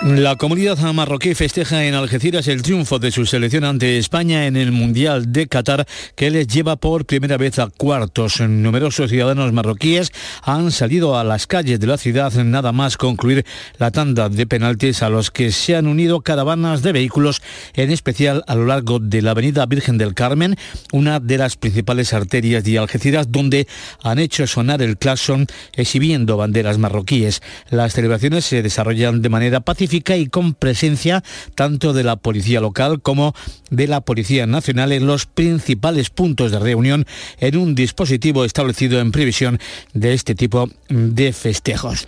La comunidad marroquí festeja en Algeciras el triunfo de su selección ante España en el Mundial de Qatar que les lleva por primera vez a cuartos. Numerosos ciudadanos marroquíes han salido a las calles de la ciudad nada más concluir la tanda de penaltis a los que se han unido caravanas de vehículos, en especial a lo largo de la avenida Virgen del Carmen, una de las principales arterias de Algeciras, donde han hecho sonar el claxon exhibiendo banderas marroquíes. Las celebraciones se desarrollan de manera pacífica y con presencia tanto de la Policía Local como de la Policía Nacional en los principales puntos de reunión en un dispositivo establecido en previsión de este tipo de festejos.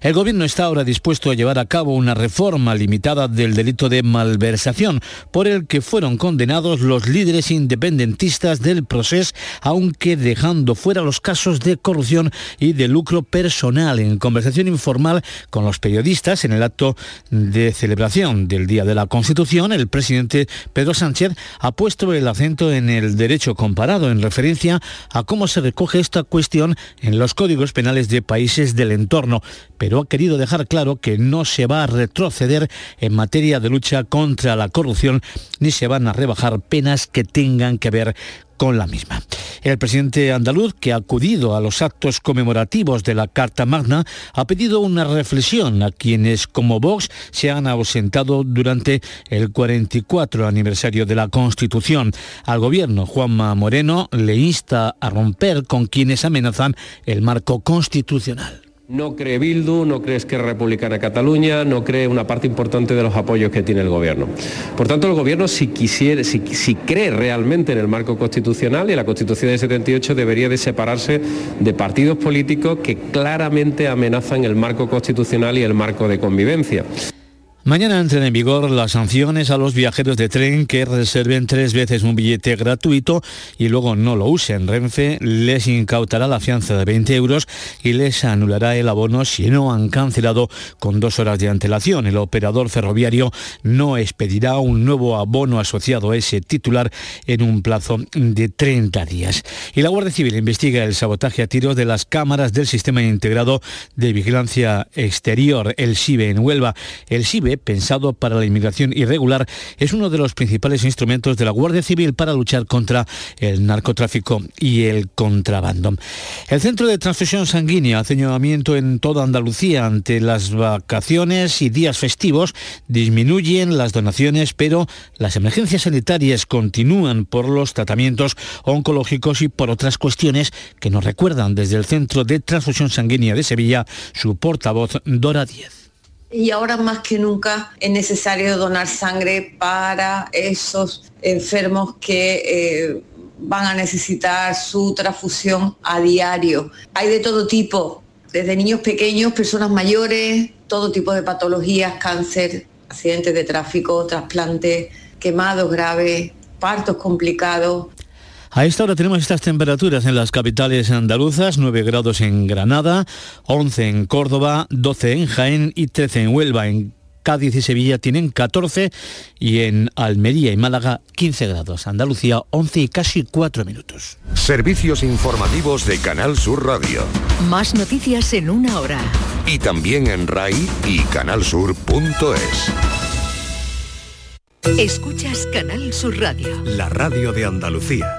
El Gobierno está ahora dispuesto a llevar a cabo una reforma limitada del delito de malversación, por el que fueron condenados los líderes independentistas del proceso, aunque dejando fuera los casos de corrupción y de lucro personal. En conversación informal con los periodistas en el acto de celebración del Día de la Constitución, el presidente Pedro Sánchez ha puesto el acento en el derecho comparado en referencia a cómo se recoge esta cuestión en los códigos penales de países del entorno pero ha querido dejar claro que no se va a retroceder en materia de lucha contra la corrupción ni se van a rebajar penas que tengan que ver con la misma. El presidente andaluz, que ha acudido a los actos conmemorativos de la Carta Magna, ha pedido una reflexión a quienes, como Vox, se han ausentado durante el 44 aniversario de la Constitución. Al gobierno, Juanma Moreno le insta a romper con quienes amenazan el marco constitucional. No cree Bildu, no cree Esquerra Republicana Cataluña, no cree una parte importante de los apoyos que tiene el gobierno. Por tanto, el gobierno si si cree realmente en el marco constitucional y la Constitución de 78 debería de separarse de partidos políticos que claramente amenazan el marco constitucional y el marco de convivencia. Mañana entran en vigor las sanciones a los viajeros de tren que reserven tres veces un billete gratuito y luego no lo usen. Renfe les incautará la fianza de 20 euros y les anulará el abono si no han cancelado con dos horas de antelación. El operador ferroviario no expedirá un nuevo abono asociado a ese titular en un plazo de 30 días. Y la Guardia Civil investiga el sabotaje a tiros de las cámaras del Sistema Integrado de Vigilancia Exterior, el SIBE en Huelva. El pensado para la inmigración irregular, es uno de los principales instrumentos de la Guardia Civil para luchar contra el narcotráfico y el contrabando. El Centro de Transfusión Sanguínea hace llamamiento en toda Andalucía ante las vacaciones y días festivos. Disminuyen las donaciones, pero las emergencias sanitarias continúan por los tratamientos oncológicos y por otras cuestiones que nos recuerdan desde el Centro de Transfusión Sanguínea de Sevilla su portavoz Dora Díez y ahora más que nunca es necesario donar sangre para esos enfermos que eh, van a necesitar su transfusión a diario. Hay de todo tipo, desde niños pequeños, personas mayores, todo tipo de patologías, cáncer, accidentes de tráfico, trasplantes, quemados graves, partos complicados. A esta hora tenemos estas temperaturas en las capitales andaluzas, 9 grados en Granada, 11 en Córdoba, 12 en Jaén y 13 en Huelva. En Cádiz y Sevilla tienen 14 y en Almería y Málaga 15 grados. Andalucía 11 y casi 4 minutos. Servicios informativos de Canal Sur Radio. Más noticias en una hora. Y también en RAI y canalsur.es. Escuchas Canal Sur Radio. La radio de Andalucía.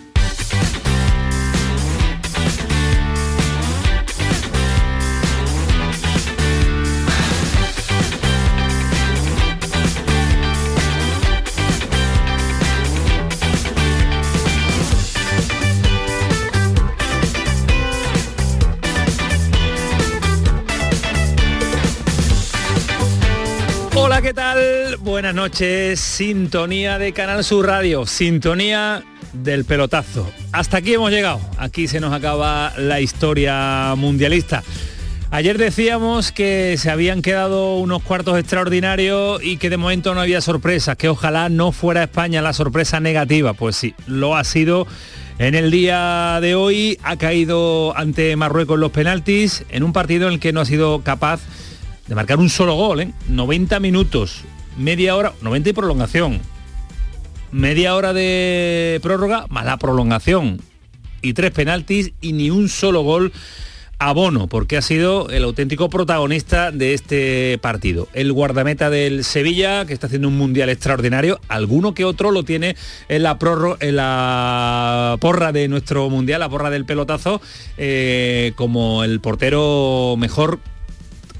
Buenas noches. Sintonía de Canal Sur Radio. Sintonía del pelotazo. Hasta aquí hemos llegado. Aquí se nos acaba la historia mundialista. Ayer decíamos que se habían quedado unos cuartos extraordinarios y que de momento no había sorpresas, que ojalá no fuera España la sorpresa negativa. Pues sí, lo ha sido. En el día de hoy ha caído ante Marruecos los penaltis en un partido en el que no ha sido capaz de marcar un solo gol, ¿eh? 90 minutos, media hora, 90 y prolongación. Media hora de prórroga más la prolongación. Y tres penaltis y ni un solo gol a Bono, porque ha sido el auténtico protagonista de este partido. El guardameta del Sevilla, que está haciendo un mundial extraordinario, alguno que otro lo tiene en la, en la porra de nuestro mundial, la porra del pelotazo, eh, como el portero mejor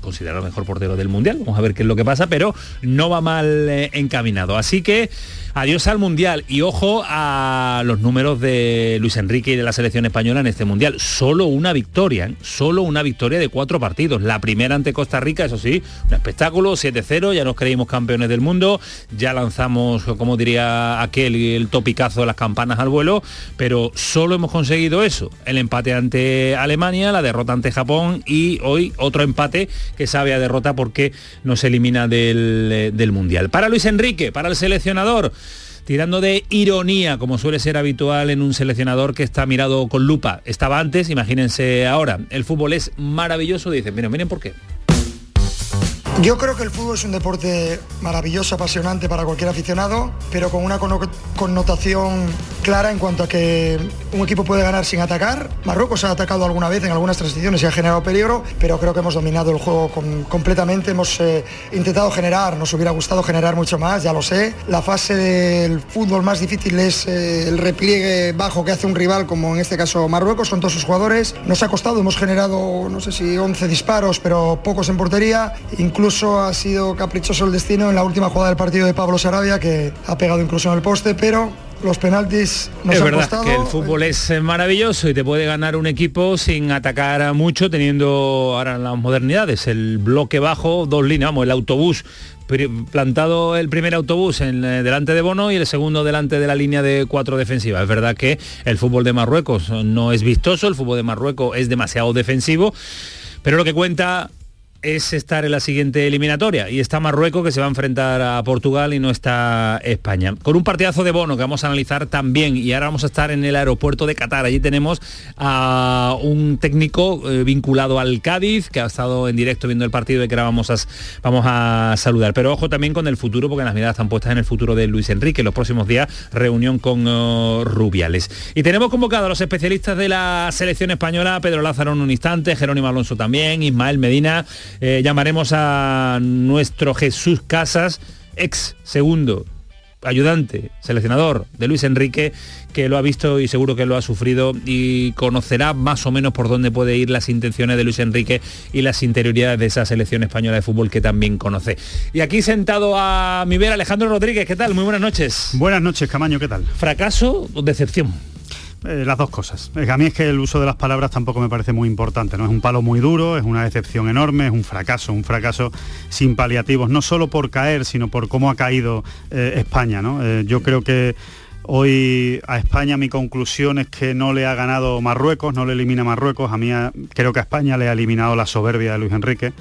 considerado mejor portero del mundial. Vamos a ver qué es lo que pasa, pero no va mal eh, encaminado. Así que adiós al Mundial y ojo a los números de Luis Enrique y de la selección española en este Mundial. Solo una victoria, ¿eh? solo una victoria de cuatro partidos. La primera ante Costa Rica, eso sí, un espectáculo, 7-0, ya nos creímos campeones del mundo, ya lanzamos, como diría aquel, el topicazo de las campanas al vuelo, pero solo hemos conseguido eso, el empate ante Alemania, la derrota ante Japón y hoy otro empate que sabe a derrota porque nos elimina del, del Mundial. Para Luis Enrique, para el seleccionador, tirando de ironía, como suele ser habitual en un seleccionador que está mirado con lupa. Estaba antes, imagínense ahora. El fútbol es maravilloso, dicen, miren, miren por qué. Yo creo que el fútbol es un deporte maravilloso, apasionante para cualquier aficionado, pero con una connotación clara en cuanto a que un equipo puede ganar sin atacar. Marruecos ha atacado alguna vez en algunas transiciones y ha generado peligro, pero creo que hemos dominado el juego completamente. Hemos eh, intentado generar, nos hubiera gustado generar mucho más, ya lo sé. La fase del fútbol más difícil es eh, el repliegue bajo que hace un rival, como en este caso Marruecos, con todos sus jugadores. Nos ha costado, hemos generado, no sé si 11 disparos, pero pocos en portería. Incluso ha sido caprichoso el destino en la última jugada del partido de Pablo Sarabia, que ha pegado incluso en el poste, pero los penaltis nos es han verdad costado. que el fútbol es eh, maravilloso y te puede ganar un equipo sin atacar mucho teniendo ahora las modernidades el bloque bajo dos líneas vamos el autobús plantado el primer autobús en, eh, delante de Bono y el segundo delante de la línea de cuatro defensiva. Es verdad que el fútbol de Marruecos no es vistoso, el fútbol de Marruecos es demasiado defensivo, pero lo que cuenta es estar en la siguiente eliminatoria y está Marruecos que se va a enfrentar a Portugal y no está España. Con un partidazo de bono que vamos a analizar también y ahora vamos a estar en el aeropuerto de Qatar. Allí tenemos a un técnico eh, vinculado al Cádiz que ha estado en directo viendo el partido y que ahora vamos a, vamos a saludar. Pero ojo también con el futuro porque las miradas están puestas en el futuro de Luis Enrique. Los próximos días reunión con uh, Rubiales. Y tenemos convocado a los especialistas de la selección española, Pedro Lázaro en un instante, Jerónimo Alonso también, Ismael Medina. Eh, llamaremos a nuestro Jesús Casas, ex segundo ayudante, seleccionador de Luis Enrique, que lo ha visto y seguro que lo ha sufrido y conocerá más o menos por dónde puede ir las intenciones de Luis Enrique y las interioridades de esa selección española de fútbol que también conoce. Y aquí sentado a mi ver Alejandro Rodríguez, ¿qué tal? Muy buenas noches. Buenas noches, Camaño, ¿qué tal? ¿Fracaso o decepción? Eh, las dos cosas. A mí es que el uso de las palabras tampoco me parece muy importante, ¿no? Es un palo muy duro, es una decepción enorme, es un fracaso, un fracaso sin paliativos, no solo por caer, sino por cómo ha caído eh, España, ¿no? Eh, yo creo que Hoy a España mi conclusión es que no le ha ganado Marruecos, no le elimina Marruecos. A mí creo que a España le ha eliminado la soberbia de Luis Enrique.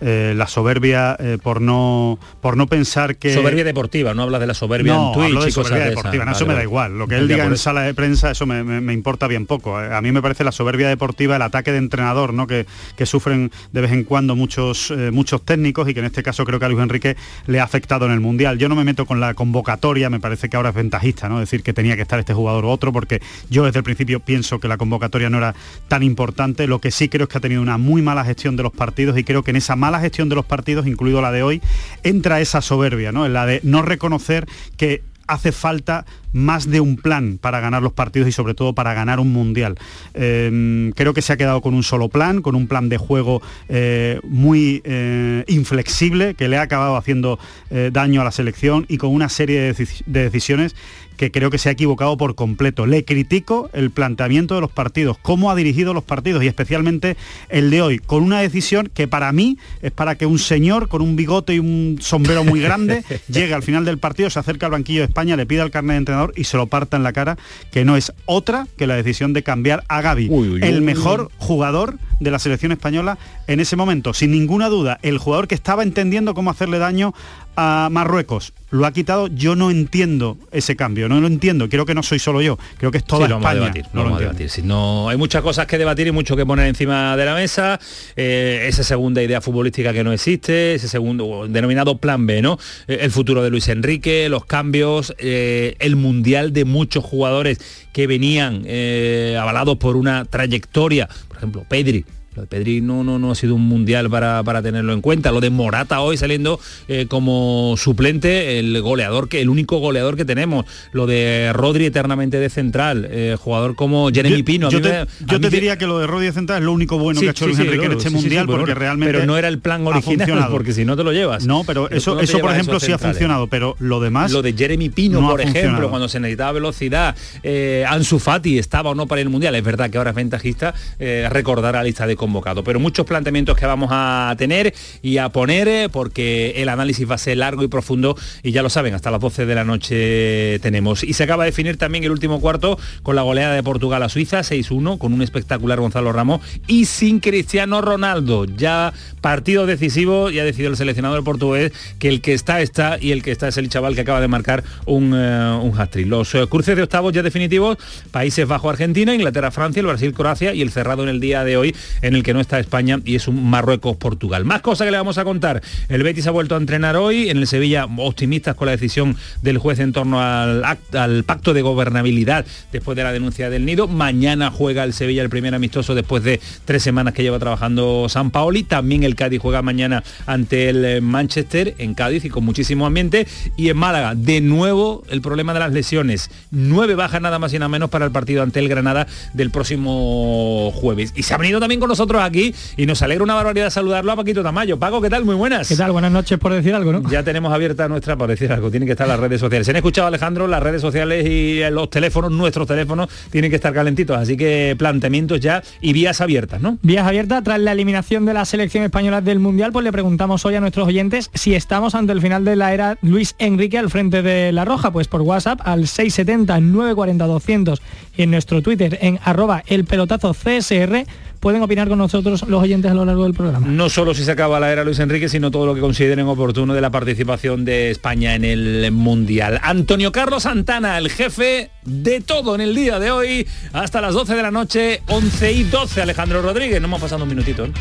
Eh, la soberbia eh, por no por no pensar que soberbia deportiva no hablas de la soberbia no, en Twitch hablo de y cosas soberbia de deportiva no, eso Vale, me da igual lo que él Ya diga en sala de prensa eso me, me- me importa bien poco. Eh, a mí me parece la soberbia deportiva el ataque de entrenador no que, que sufren de vez en cuando muchos eh, muchos técnicos y que en este caso creo que a Luis Enrique le ha afectado en el mundial. Yo no me meto con la convocatoria me parece que ahora es ventajista no decir que tenía que estar este jugador u otro porque yo desde el principio pienso que la convocatoria no era tan importante. Lo que sí creo es que ha tenido una muy mala gestión de los partidos y creo que en esa mala gestión de los partidos incluido la de hoy entra esa soberbia no en la de no reconocer que hace falta más de un plan para ganar los partidos y sobre todo para ganar un mundial. Eh, creo que se ha quedado con un solo plan, con un plan de juego eh, muy eh, inflexible que le ha acabado haciendo eh, daño a la selección y con una serie de decisiones que creo que se ha equivocado por completo. Le critico el planteamiento de los partidos, cómo ha dirigido los partidos y especialmente el de hoy, con una decisión que para mí es para que un señor con un bigote y un sombrero muy grande llegue al final del partido, se acerca al banquillo de España, le pida el carnet de entrenador y se lo parta en la cara, que no es otra que la decisión de cambiar a Gaby, Uy, uy, el uy. mejor jugador de la selección española en ese momento. Sin ninguna duda, el jugador que estaba entendiendo cómo hacerle daño a Marruecos lo ha quitado. Yo no entiendo ese cambio, no lo entiendo. Creo que no soy solo yo, creo que es toda Sí, lo vamos a España. debatir, no lo vamos a debatir. Si no, hay muchas cosas que debatir y mucho que poner encima de la mesa. Eh, esa segunda idea futbolística que no existe, ese segundo denominado plan B, ¿no? Eh, el futuro de Luis Enrique, los cambios, eh, el mundial de muchos jugadores que venían eh, avalados por una trayectoria, ejemplo, Pedri. Lo de Pedri no, no, no ha sido un mundial para, para tenerlo en cuenta. Lo de Morata hoy saliendo eh, como suplente, el goleador que, el único goleador que tenemos. Lo de Rodri eternamente de central, eh, jugador como Jeremy Yo- Pino. A Yo, te, me- a yo mí te me- diría que lo de Rodri Central es lo único bueno Sí, que ha hecho Luis sí, Enrique en este mundial, porque bueno, realmente pero no era el plan original, porque si no te lo llevas. No, pero eso, no eso por ejemplo sí ha funcionado, pero lo demás Lo de Jeremy Pino, no por ejemplo, funcionado. cuando se necesitaba velocidad, eh, Ansu Fati estaba o no para el Mundial. Es verdad que ahora es ventajista eh, recordar la lista de convocados, pero muchos planteamientos que vamos a tener y a poner, eh, porque el análisis va a ser largo y profundo, y ya lo saben, hasta las 12 de la noche tenemos. Y se acaba de definir también el último cuarto con la goleada de Portugal a Suiza, 6-1, con un espectacular Gonzalo Ramos, y sin Cristiano Ronaldo. Ya partido decisivo, ya ha decidido el seleccionador portugués que el que está está y el que está es el chaval que acaba de marcar un, eh, un hat-trick. Los eh, cruces de octavos ya definitivos, Países Bajo Argentina, Inglaterra Francia, el Brasil Croacia y el cerrado en el día de hoy en el que no está España y es un Marruecos Portugal. Más cosas que le vamos a contar. El Betis ha vuelto a entrenar hoy, en el Sevilla optimistas con la decisión del juez en torno al, al pacto de gobernabilidad después de la denuncia del Nido. Mañana juega el Sevilla el primer amistoso después de tres semanas que lleva trabajando San Paoli. También el Cádiz juega mañana ante el eh, Manchester en Cádiz y con muchísimo ambiente. Y en Málaga, de nuevo, el problema de las lesiones. Nueve bajas nada más y nada menos para el partido ante el Granada del próximo jueves. Y se ha venido también con nosotros aquí y nos alegra una barbaridad saludarlo a Paquito Tamayo. Paco, ¿qué tal? Muy buenas. ¿Qué tal? Buenas noches por decir algo, ¿no? Ya tenemos abierta nuestra, para decir algo, tienen que estar las redes sociales. Se han escuchado, Alejandro, las redes sociales y los teléfonos, nuestros teléfonos, tienen que estar calentitos. Así que planteamientos ya y vías abiertas, ¿no? Vías abiertas tras la eliminación de la selección española del Mundial, pues le preguntamos hoy a nuestros oyentes si estamos ante el final de la era Luis Enrique al frente de La Roja, pues por WhatsApp al 670-940-200 y en nuestro Twitter en arroba el pelotazo CSR pueden opinar con nosotros los oyentes a lo largo del programa. No solo si se acaba la era Luis Enrique, sino todo lo que consideren oportuno de la participación de España en el Mundial. Antonio Carlos Santana, el jefe de todo en el día de hoy, hasta las 12 de la noche, 11 y 12. Alejandro Rodríguez, no hemos pasado un minutito. ¿eh?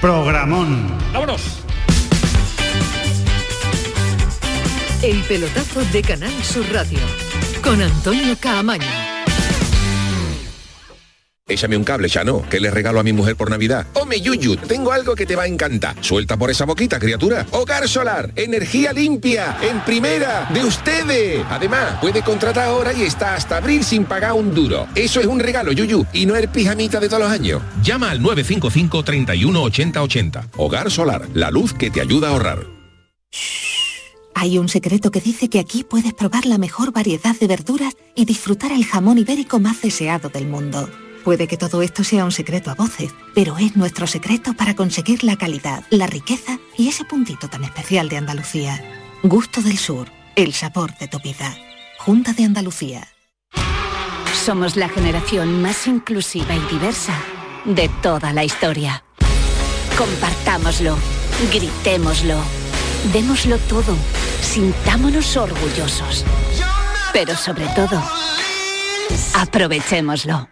Programón. ¡Vámonos! El pelotazo de Canal Sur Radio con Antonio Caamaño. Échame un cable, Chano, que le regalo a mi mujer por Navidad. Hombre, Yuyu, tengo algo que te va a encantar. Suelta por esa boquita, criatura. Hogar Solar, energía limpia, en primera, de ustedes. Además, puede contratar ahora y está hasta abril sin pagar un duro. Eso es un regalo, Yuyu, y no el pijamita de todos los años. Llama al 955 31 80 80. Hogar Solar, la luz que te ayuda a ahorrar. Hay un secreto que dice que aquí puedes probar la mejor variedad de verduras y disfrutar el jamón ibérico más deseado del mundo. Puede que todo esto sea un secreto a voces, pero es nuestro secreto para conseguir la calidad, la riqueza y ese puntito tan especial de Andalucía. Gusto del Sur, el sabor de tu vida. Junta de Andalucía. Somos la generación más inclusiva y diversa de toda la historia. Compartámoslo, gritémoslo, démoslo todo, sintámonos orgullosos. Pero sobre todo, aprovechémoslo.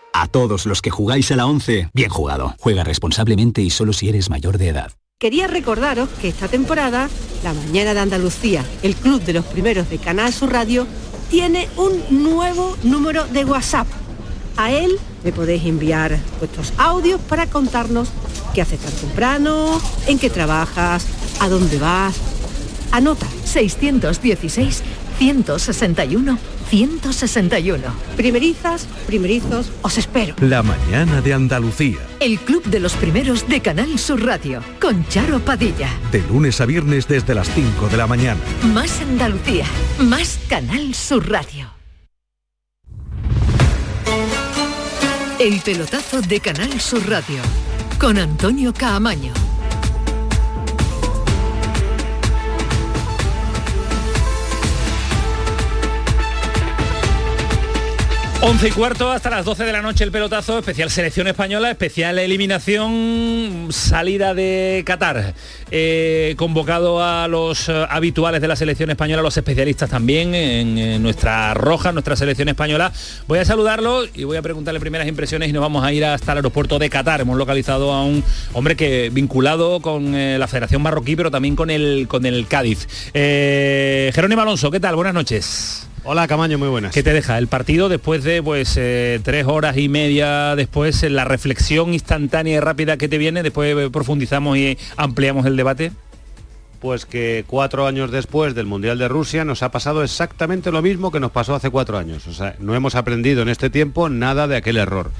A todos los que jugáis a la 11, bien jugado. Juega responsablemente y solo si eres mayor de edad. Quería recordaros que esta temporada, La Mañana de Andalucía, el club de los primeros de Canal Sur Radio, tiene un nuevo número de WhatsApp. A él me podéis enviar vuestros audios para contarnos qué haces tan temprano, en qué trabajas, a dónde vas. Anota 616 161 161. Primerizas, primerizos, os espero. La mañana de Andalucía. El club de los primeros de Canal Sur Radio con Charo Padilla. De lunes a viernes desde las 5 de la mañana. Más Andalucía, más Canal Sur Radio. El pelotazo de Canal Sur Radio con Antonio Caamaño. 11 y cuarto hasta las 12 de la noche el pelotazo, especial selección española, especial eliminación, salida de Qatar. Eh, convocado a los eh, habituales de la selección española, los especialistas también en, nuestra roja, nuestra selección española. Voy a saludarlo y voy a preguntarle primeras impresiones y nos vamos a ir hasta el aeropuerto de Qatar. Hemos localizado a un hombre que vinculado con eh, la Federación Marroquí, pero también con el, con el Cádiz. Jerónimo Alonso, ¿qué tal? Buenas noches. Hola Camaño, muy buenas. ¿Qué te deja el partido después de pues eh, tres horas y media después, la reflexión instantánea y rápida que te viene? Después eh, profundizamos y ampliamos el debate. Pues que cuatro años después del Mundial de Rusia nos ha pasado exactamente lo mismo que nos pasó hace cuatro años. O sea, no hemos aprendido en este tiempo nada de aquel error.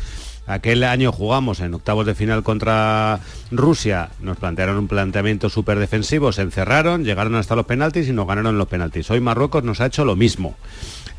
Aquel año jugamos en octavos de final contra Rusia, nos plantearon un planteamiento súper defensivo, se encerraron, llegaron hasta los penaltis y nos ganaron los penaltis. Hoy Marruecos nos ha hecho lo mismo.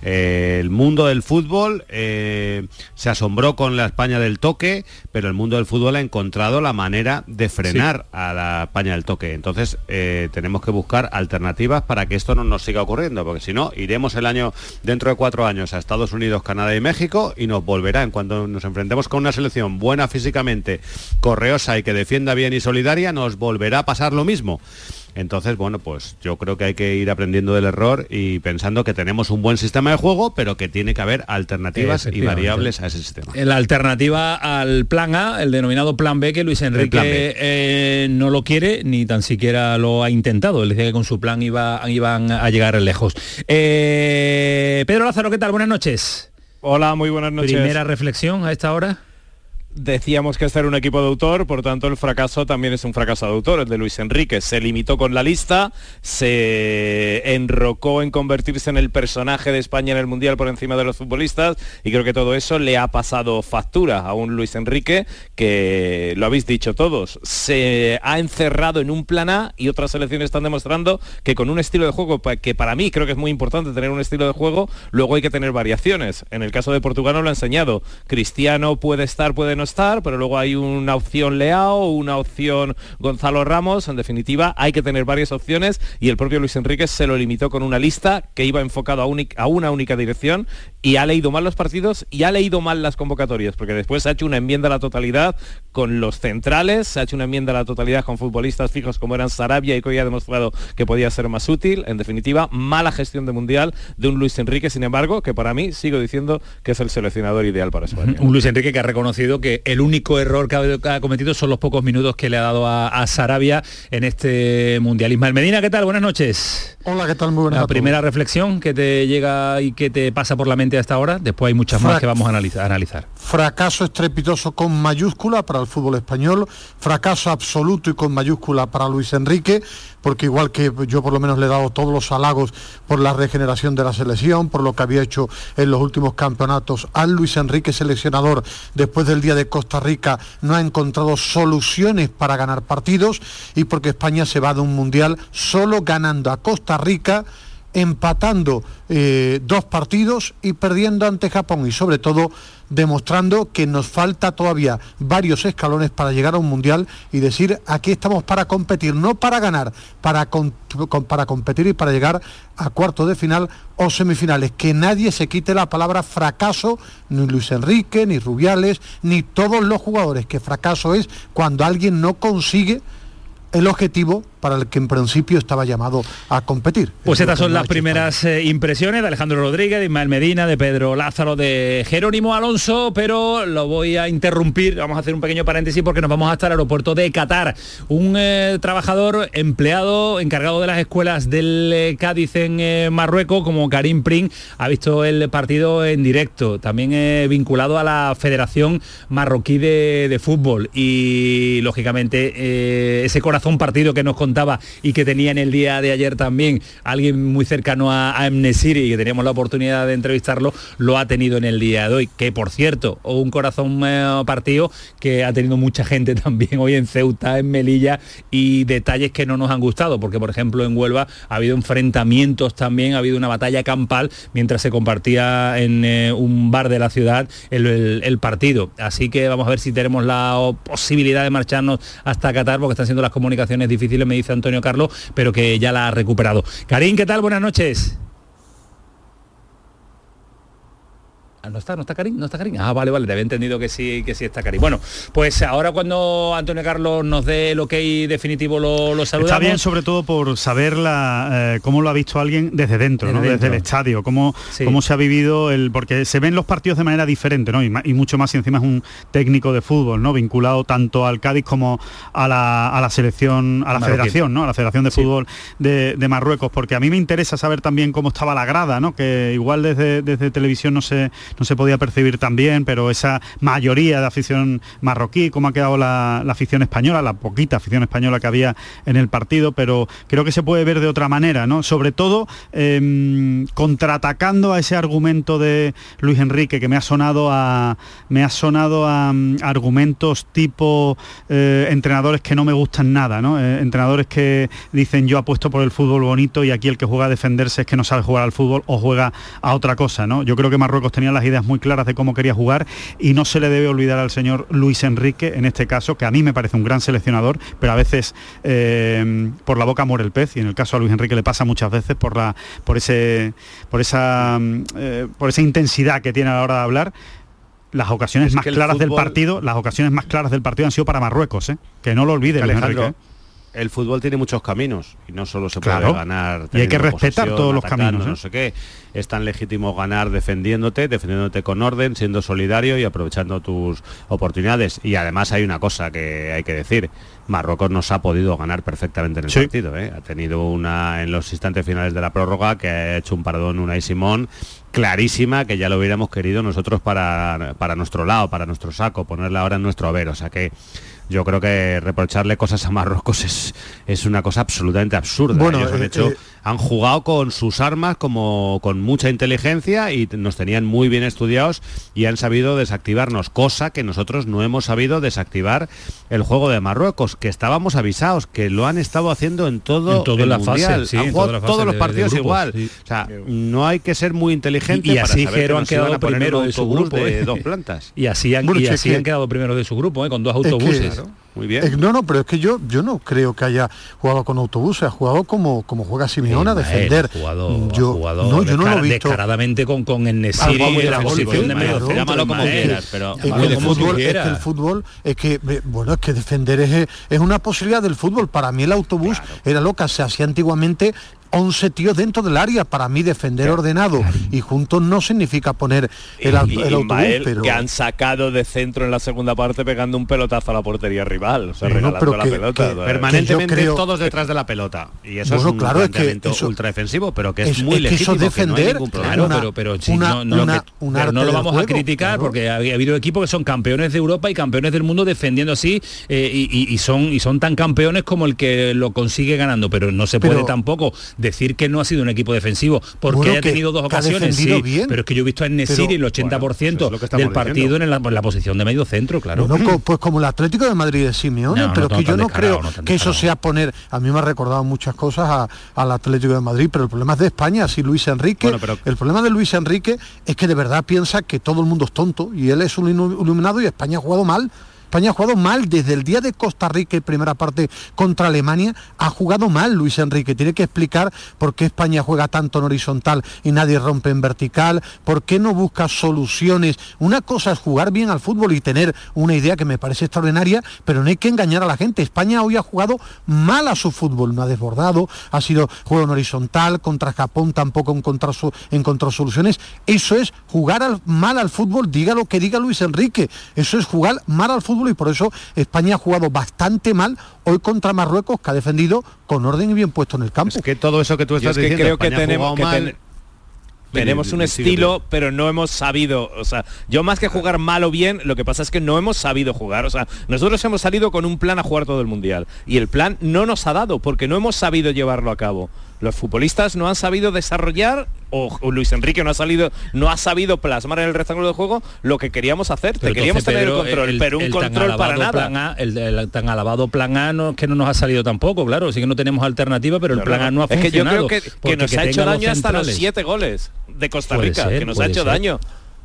Eh, el mundo del fútbol eh, se asombró con la España del toque, pero el mundo del fútbol ha encontrado la manera de frenar a la España del toque. Entonces eh, tenemos que buscar alternativas para que esto no nos siga ocurriendo, porque si no, iremos el año, dentro de cuatro años, a Estados Unidos, Canadá y México y nos volverá en cuanto nos enfrentemos con una selección buena físicamente, correosa y que defienda bien y solidaria, nos volverá a pasar lo mismo. Entonces, bueno, pues yo creo que hay que ir aprendiendo del error y pensando que tenemos un buen sistema de juego, pero que tiene que haber alternativas y variables a ese sistema. La alternativa al plan A, el denominado plan B, que Luis Enrique eh, no lo quiere ni tan siquiera lo ha intentado. Él decía que con su plan iba, iban a llegar lejos. Eh, Pedro Lázaro, ¿qué tal? Buenas noches. Hola, muy buenas noches. Primera reflexión a esta hora decíamos que este era un equipo de autor, por tanto el fracaso también es un fracaso de autor, el de Luis Enrique. Se limitó con la lista, se enrocó en convertirse en el personaje de España en el Mundial por encima de los futbolistas y creo que todo eso le ha pasado factura a un Luis Enrique que, lo habéis dicho todos, se ha encerrado en un plan A y otras selecciones están demostrando que con un estilo de juego que para mí creo que es muy importante tener un estilo de juego, luego hay que tener variaciones. En el caso de Portugal no lo ha enseñado. Cristiano puede estar, puede no estar, pero luego hay una opción Leao, una opción Gonzalo Ramos, en definitiva hay que tener varias opciones y el propio Luis Enrique se lo limitó con una lista que iba enfocado a, una única dirección y ha leído mal los partidos y ha leído mal las convocatorias, porque después ha hecho una enmienda a la totalidad con los centrales, se ha hecho una enmienda a la totalidad con futbolistas fijos como eran Sarabia y que hoy ha demostrado que podía ser más útil. En definitiva, mala gestión de mundial de un Luis Enrique, sin embargo, que para mí sigo diciendo que es el seleccionador ideal para España. Un Luis Enrique que ha reconocido que el único error que ha, cometido son los pocos minutos que le ha dado a, Sarabia en este mundialismo. Medina, ¿qué tal? Buenas noches. Hola, ¿qué tal? Muy buenas La primera reflexión que te llega y que te pasa por la mente hasta ahora, después hay muchas más que vamos a analizar, analizar. Fracaso estrepitoso con mayúscula para el fútbol español, fracaso absoluto y con mayúscula para Luis Enrique, porque igual que yo por lo menos le he dado todos los halagos por la regeneración de la selección, por lo que había hecho en los últimos campeonatos, al Luis Enrique seleccionador después del día de Costa Rica no ha encontrado soluciones para ganar partidos y porque España se va de un mundial solo ganando a Costa Rica empatando eh, dos partidos y perdiendo ante Japón y sobre todo demostrando que nos falta todavía varios escalones para llegar a un mundial y decir aquí estamos para competir, no para ganar, para, para competir y para llegar a cuartos de final o semifinales. Que nadie se quite la palabra fracaso, ni Luis Enrique, ni Rubiales, ni todos los jugadores, que fracaso es cuando alguien no consigue el objetivo para el que en principio estaba llamado a competir. Pues estas son las primeras eh, impresiones de Alejandro Rodríguez, de Ismael Medina, de Pedro Lázaro, de Jerónimo Alonso, pero lo voy a interrumpir, vamos a hacer un pequeño paréntesis porque nos vamos hasta el aeropuerto de Qatar. Un eh, trabajador empleado encargado de las escuelas del eh, Cádiz en Marruecos, como Karim Pring, ha visto el partido en directo, también vinculado a la Federación Marroquí de, Fútbol y lógicamente ese corazón partido que nos y que tenía en el día de ayer también alguien muy cercano a, a y que teníamos la oportunidad de entrevistarlo, lo ha tenido en el día de hoy, que por cierto, un corazón eh, partido que ha tenido mucha gente también hoy en Ceuta, en Melilla y detalles que no nos han gustado, porque por ejemplo en Huelva ha habido enfrentamientos también, ha habido una batalla campal mientras se compartía en eh, un bar de la ciudad el, partido. Así que vamos a ver si tenemos la posibilidad de marcharnos hasta Qatar, porque están siendo las comunicaciones difíciles, dice Antonio Carlos, pero que ya la ha recuperado. Karim, ¿qué tal? Buenas noches. Ah, no está, no está Karim, no está Karim. Ah, vale, vale, te había entendido que sí, que sí está Karim. Bueno, pues ahora cuando Antonio Carlos nos dé el ok definitivo lo, lo saludamos. Está bien sobre todo por saber la, eh, cómo lo ha visto alguien desde dentro, desde, ¿no? desde el estadio, cómo, cómo se ha vivido el. porque se ven los partidos de manera diferente, ¿no? Y, mucho más, y encima es un técnico de fútbol, ¿no? Vinculado tanto al Cádiz como a la, selección, a la federación, ¿no? A la Federación de Fútbol de, Marruecos. Porque a mí me interesa saber también cómo estaba la grada, ¿no? Que igual desde, desde televisión no se no se podía percibir tan bien, pero esa mayoría de afición marroquí, cómo ha quedado la, afición española, la poquita afición española que había en el partido, pero creo que se puede ver de otra manera, ¿no? Sobre todo em, contraatacando a ese argumento de Luis Enrique que me ha sonado a me ha sonado a, mm, argumentos tipo eh, entrenadores que no me gustan nada, ¿no? Eh, entrenadores que dicen yo apuesto por el fútbol bonito y aquí el que juega a defenderse es que no sabe jugar al fútbol o juega a otra cosa, ¿no? Yo creo que Marruecos tenía las ideas muy claras de cómo quería jugar y no se le debe olvidar al señor Luis Enrique en este caso, que a mí me parece un gran seleccionador, pero a veces eh, por la boca muere el pez y en el caso a Luis Enrique le pasa muchas veces por, la, por, ese, por, esa, eh, por esa intensidad que tiene a la hora de hablar las ocasiones más claras del partido, las ocasiones más claras del partido han sido para Marruecos, ¿eh? que no lo olvide Luis Enrique el fútbol tiene muchos caminos y no solo se puede ganar y hay que respetar todos los caminos no ¿eh? sé qué. Es tan legítimo ganar defendiéndote defendiéndote con orden siendo solidario y aprovechando tus oportunidades. Y además hay una cosa que hay que decir. Marruecos nos ha podido ganar perfectamente en el partido ¿eh? ha tenido una en los instantes finales de la prórroga que ha hecho un pardón una y Simón clarísima que ya lo hubiéramos querido nosotros para, para nuestro lado para nuestro saco ponerla ahora en nuestro haber. O sea que yo creo que reprocharle cosas a Marruecos es, es una cosa absolutamente absurda. Bueno, han, eh, hecho, eh, han jugado con sus armas como con mucha inteligencia y nos tenían muy bien estudiados y han sabido desactivarnos, cosa que nosotros no hemos sabido desactivar el juego de Marruecos, que estábamos avisados, que lo han estado haciendo en todo, en la mundial. Fase, han jugado todos los partidos igual. O sea, no hay que ser muy inteligente y, así Jero han quedado primero de su grupo de ¿eh? dos plantas. Y así han, y así han quedado primero de su grupo, con dos autobuses. Muy bien. no, no, pero es que yo yo no creo que haya jugado con autobuses, ha jugado como, como juega Simeone a defender. Jugado, yo, no, yo no lo he visto. descaradamente con, con el Nesiri y la posición de medio Llámalo como quieras, pero... Es que, el fútbol, es que el fútbol, es que, bueno, es que defender es, es una posibilidad del fútbol. Para mí el autobús era lo que se hacía antiguamente 11 tíos dentro del área. Para mí defender ordenado y juntos no significa poner el, autobús. pero... que han sacado de centro en la segunda parte pegando un pelotazo a la portería rival. O sea, regalando la pelota. permanentemente todos detrás de la pelota. Y eso es un claro, planteamiento es que ultra defensivo, pero que es, muy legítimo. defender, no pero, pero, no, no, lo vamos a criticar porque ha, habido equipos que son campeones de Europa y campeones del mundo defendiendo así eh, y, son, y son tan campeones como el que lo consigue ganando, pero no se puede tampoco decir que no ha sido un equipo defensivo, porque haya tenido dos ocasiones, sí, bien, pero es que yo he visto a Nesiri el 80% del partido en la, posición de medio centro, claro. pues como el Atlético de Madrid de Simeone, pero que yo no creo que eso sea poner, a mí me ha recordado muchas cosas al Atlético de Madrid, pero el problema es de España, si Luis Enrique, el problema de Luis Enrique es que de verdad piensa que todo el mundo es tonto y él es un iluminado y España ha jugado mal España ha jugado mal desde el día de Costa Rica y primera parte contra Alemania, ha jugado mal Luis Enrique. Tiene que explicar por qué España juega tanto en horizontal y nadie rompe en vertical, por qué no busca soluciones. Una cosa es jugar bien al fútbol y tener una idea que me parece extraordinaria, pero no hay que engañar a la gente. España hoy ha jugado mal a su fútbol, no ha desbordado, ha sido juego en horizontal, contra Japón tampoco encontró, encontró soluciones. Eso es jugar mal al fútbol, diga lo que diga Luis Enrique. Eso es jugar mal al fútbol y por eso España ha jugado bastante mal hoy contra Marruecos, que ha defendido con orden y bien puesto en el campo. Es que todo eso que tú estás diciendo, creo que tenemos que tenemos un estilo, pero no hemos sabido, o sea, yo más que jugar mal o bien, lo que pasa es que no hemos sabido jugar, o sea, nosotros hemos salido con un plan a jugar todo el mundial y el plan no nos ha dado porque no hemos sabido llevarlo a cabo los futbolistas no han sabido desarrollar o, Luis Enrique no ha salido no ha sabido plasmar en el rectángulo de juego lo que queríamos hacer. Te queríamos tener el control pero un control para nada. el, tan alabado plan A no, que no nos ha salido tampoco claro sí que no tenemos alternativa pero el plan A no ha funcionado es que yo creo que, nos ha hecho daño hasta los siete goles de Costa Rica que nos ha hecho daño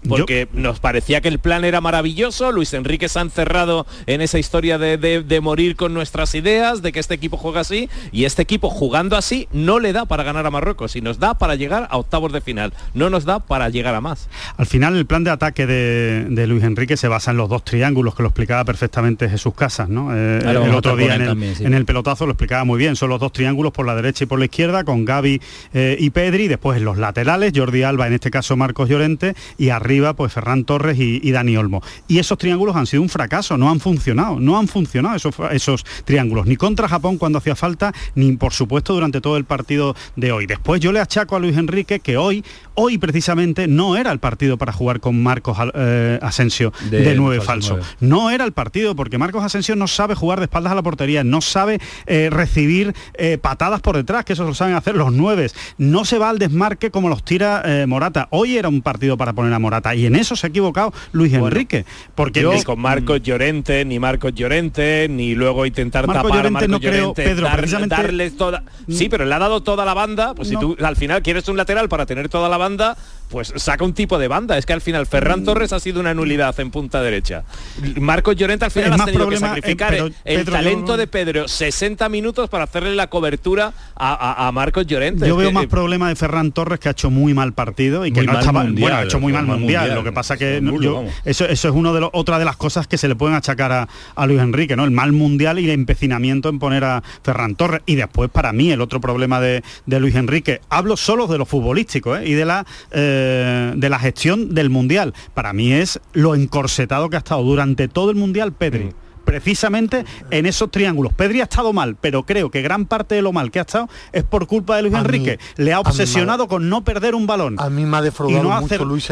porque nos parecía que el plan era maravilloso, Luis Enrique se ha encerrado en esa historia de, morir con nuestras ideas, de que este equipo juega así, y este equipo jugando así no le da para ganar a Marruecos, y nos da para llegar a octavos de final, no nos da para llegar a más. Al final el plan de ataque de, Luis Enrique se basa en los dos triángulos que lo explicaba perfectamente Jesús Casas, ¿no? Eh, el otro día en el, pelotazo lo explicaba muy bien, son los dos triángulos por la derecha y por la izquierda, con Gaby eh, y Pedri, después en los laterales, Jordi Alba, en este caso Marcos Llorente, y arriba pues Ferran Torres y, Dani Olmo. Y esos triángulos han sido un fracaso, no han funcionado, no han funcionado esos, esos triángulos, ni contra Japón cuando hacía falta, ni por supuesto durante todo el partido de hoy. Después yo le achaco a Luis Enrique que hoy, hoy precisamente no era el partido para jugar con Marcos eh, Asensio de, nueve falso. No era el partido porque Marcos Asensio no sabe jugar de espaldas a la portería, no sabe eh, recibir eh, patadas por detrás, que eso lo saben hacer los nueve. No se va al desmarque como los tira Morata. Hoy era un partido para poner a Morata y en eso se ha equivocado Luis Enrique. Porque ni con Marcos Llorente, ni Marcos Llorente, ni luego intentar tapar Llorente, a Marcos no creo, Pedro, darle toda. Sí, pero le ha dado toda la banda. Pues si tú al final quieres un lateral para tener toda la banda, pues saca un tipo de banda. Es que al final Ferran mm. Torres ha sido una nulidad en punta derecha. Marcos Llorente al final ha tenido que sacrificar el talento de Pedro 60 minutos para hacerle la cobertura a, Marcos Llorente. Yo veo más problema de Ferran Torres que ha hecho muy mal partido y que no estaba, bueno, ha hecho muy mal mundial. Lo que pasa que eso, eso es uno de los, otra de las cosas que se le pueden achacar a, Luis Enrique, ¿no? El mal mundial y el empecinamiento en poner a Ferran Torres. Y después para mí el otro problema de, Luis Enrique, hablo solo de lo futbolístico ¿eh? y de la eh, de, la gestión del Mundial. Para mí es lo encorsetado que ha estado durante todo el Mundial Pedri. precisamente en esos triángulos. Pedri ha estado mal, pero creo que gran parte de lo mal que ha estado es por culpa de Luis Enrique. Le ha obsesionado con no perder un balón. A mí me ha defraudado mucho Luis.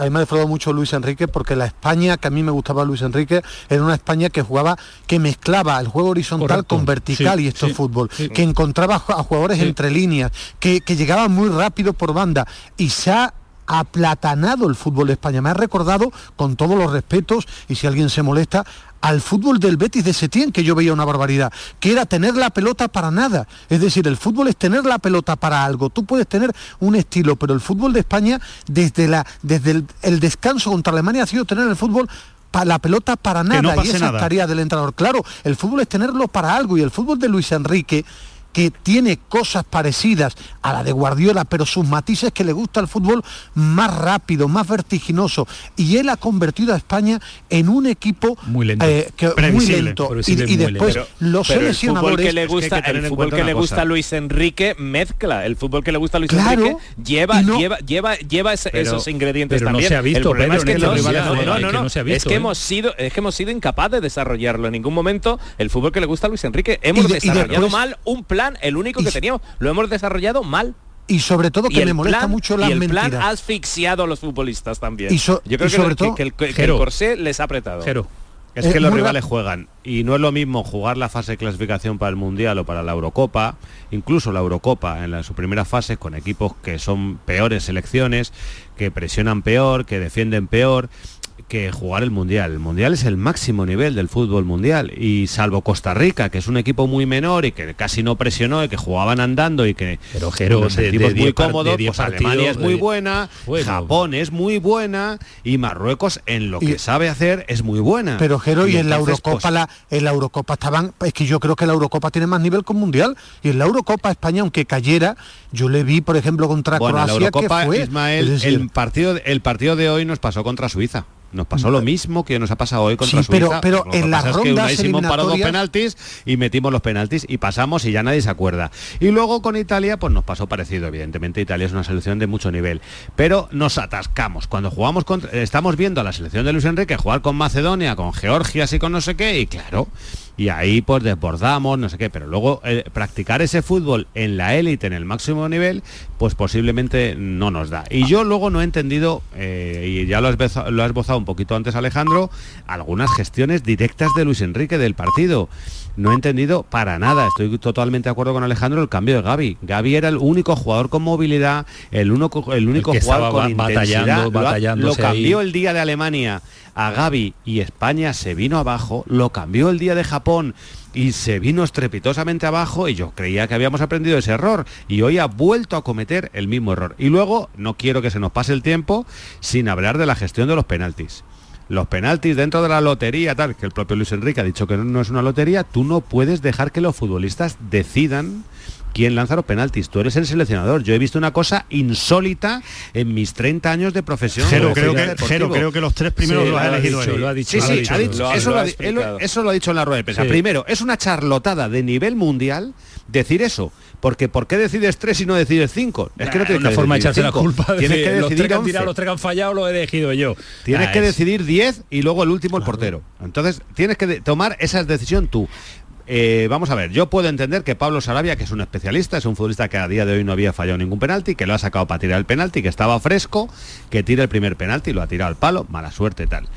A mí me ha defraudado mucho Luis Enrique porque la España que a mí me gustaba Luis Enrique era una España que jugaba, que mezclaba el juego horizontal con vertical y esto es fútbol, que encontraba a jugadores entre líneas, que, que llegaba muy rápido por banda y se ha aplatanado el fútbol de España. Me ha recordado, con todos los respetos, y si alguien se molesta, al fútbol del Betis de Setién, que yo veía una barbaridad, que era tener la pelota para nada. Es decir, el fútbol es tener la pelota para algo. Tú puedes tener un estilo, pero el fútbol de España, desde, la, desde el, descanso contra Alemania, ha sido tener el fútbol para la pelota para nada y esa tarea del entrenador. Claro, el fútbol es tenerlo para algo y el fútbol de Luis Enrique que tiene cosas parecidas a la de Guardiola, pero sus matices que le gusta el fútbol más rápido, más vertiginoso. Y él ha convertido a España en un equipo muy lento, eh, muy lento. Y, después los seleccionadores... El fútbol que le gusta, el fútbol que le gusta a Luis Enrique mezcla. El fútbol que le gusta a Luis Enrique lleva, lleva, lleva, lleva esos ingredientes también. No se ha visto, el es que no, es que hemos sido, es que hemos sido incapaces de desarrollarlo. En ningún momento el fútbol que le gusta a Luis Enrique hemos desarrollado mal un plan el único que teníamos. Lo hemos desarrollado mal. Y sobre todo que me molesta mucho la y el plan ha asfixiado a los futbolistas también. Y Yo creo que, sobre todo, que, el, corsé les ha apretado. Es que los rivales juegan y no es lo mismo jugar la fase de clasificación para el Mundial o para la Eurocopa, incluso la Eurocopa en su primera fase con equipos que son peores selecciones, que presionan peor, que defienden peor que jugar el Mundial. El Mundial es el máximo nivel del fútbol mundial y salvo Costa Rica, que es un equipo muy menor y que casi no presionó y que jugaban andando y que pero Jero, nos de- sentimos de muy cómodos, pues Alemania es muy de- buena, Bueno. Japón es muy buena y Marruecos en lo que sabe hacer es muy buena. Pero Jero, y, en la Eurocopa, pues, la, en la Eurocopa estaban, es que yo creo que la Eurocopa tiene más nivel que un mundial. Y en la Eurocopa España, aunque cayera, yo le vi, por ejemplo, contra Bueno, la Croacia, Eurocopa, que fue. Ismael, Es decir, el partido, el partido de hoy nos pasó contra Suiza. Nos pasó lo mismo que nos ha pasado hoy contra Sí, pero- Suiza. pero Lo que en las pasa es que rondas Unai Simón paró dos eliminatorias- penaltis y metimos los penaltis y pasamos y ya nadie se acuerda. Y luego con Italia, pues nos pasó parecido. Evidentemente Italia es una selección de mucho nivel. Pero nos atascamos. Cuando jugamos contra. Estamos viendo a la selección de Luis Enrique jugar con Macedonia, con Georgia, así con no sé qué, y claro. Y ahí pues desbordamos, no sé qué, pero luego eh, practicar ese fútbol en la élite, en el máximo nivel, pues posiblemente no nos da. Y yo luego no he entendido, eh, y ya lo has, lo has esbozado un poquito antes Alejandro, algunas gestiones directas de Luis Enrique del partido. No he entendido para nada, estoy totalmente de acuerdo con Alejandro, el cambio de Gaby. Gaby era el único jugador con movilidad, el, único el único jugador con ba- intensidad. batallando, Lo cambió ahí. el día de Alemania a Gaby y España se vino abajo, lo cambió el día de Japón y se vino estrepitosamente abajo y yo creía que habíamos aprendido ese error y hoy ha vuelto a cometer el mismo error. Y luego no quiero que se nos pase el tiempo sin hablar de la gestión de los penaltis. Los penaltis dentro de la lotería, tal, que el propio Luis Enrique ha dicho que no, es una lotería, tú no puedes dejar que los futbolistas decidan quién lanza los penaltis. Tú eres el seleccionador. Yo he visto una cosa insólita en mis 30 años de profesión. Jero, creo que. Jero, creo que los tres primeros Sí, los ha lo ha elegido dicho, él. lo ha dicho, Sí, sí, ha dicho- eso, lo ha, él- eso lo ha dicho en la rueda de prensa. Sí. Primero, es una charlotada de nivel mundial decir eso. Porque ¿por qué decides tres y no decides cinco? Es que no tienes una que forma de decidir echarse la culpa de Tienes que los tres decidir que han tirado, 11. los tres que han fallado, lo he elegido yo. Tienes que es- decidir 10 y luego el último el portero. Entonces, tienes que tomar esa decisión tú. Eh, vamos a ver, yo puedo entender que Pablo Sarabia, que es un especialista, es un futbolista que a día de hoy no había fallado ningún penalti, que lo ha sacado para tirar el penalti, que estaba fresco, que tira el primer penalti, lo ha tirado al palo, mala suerte tal.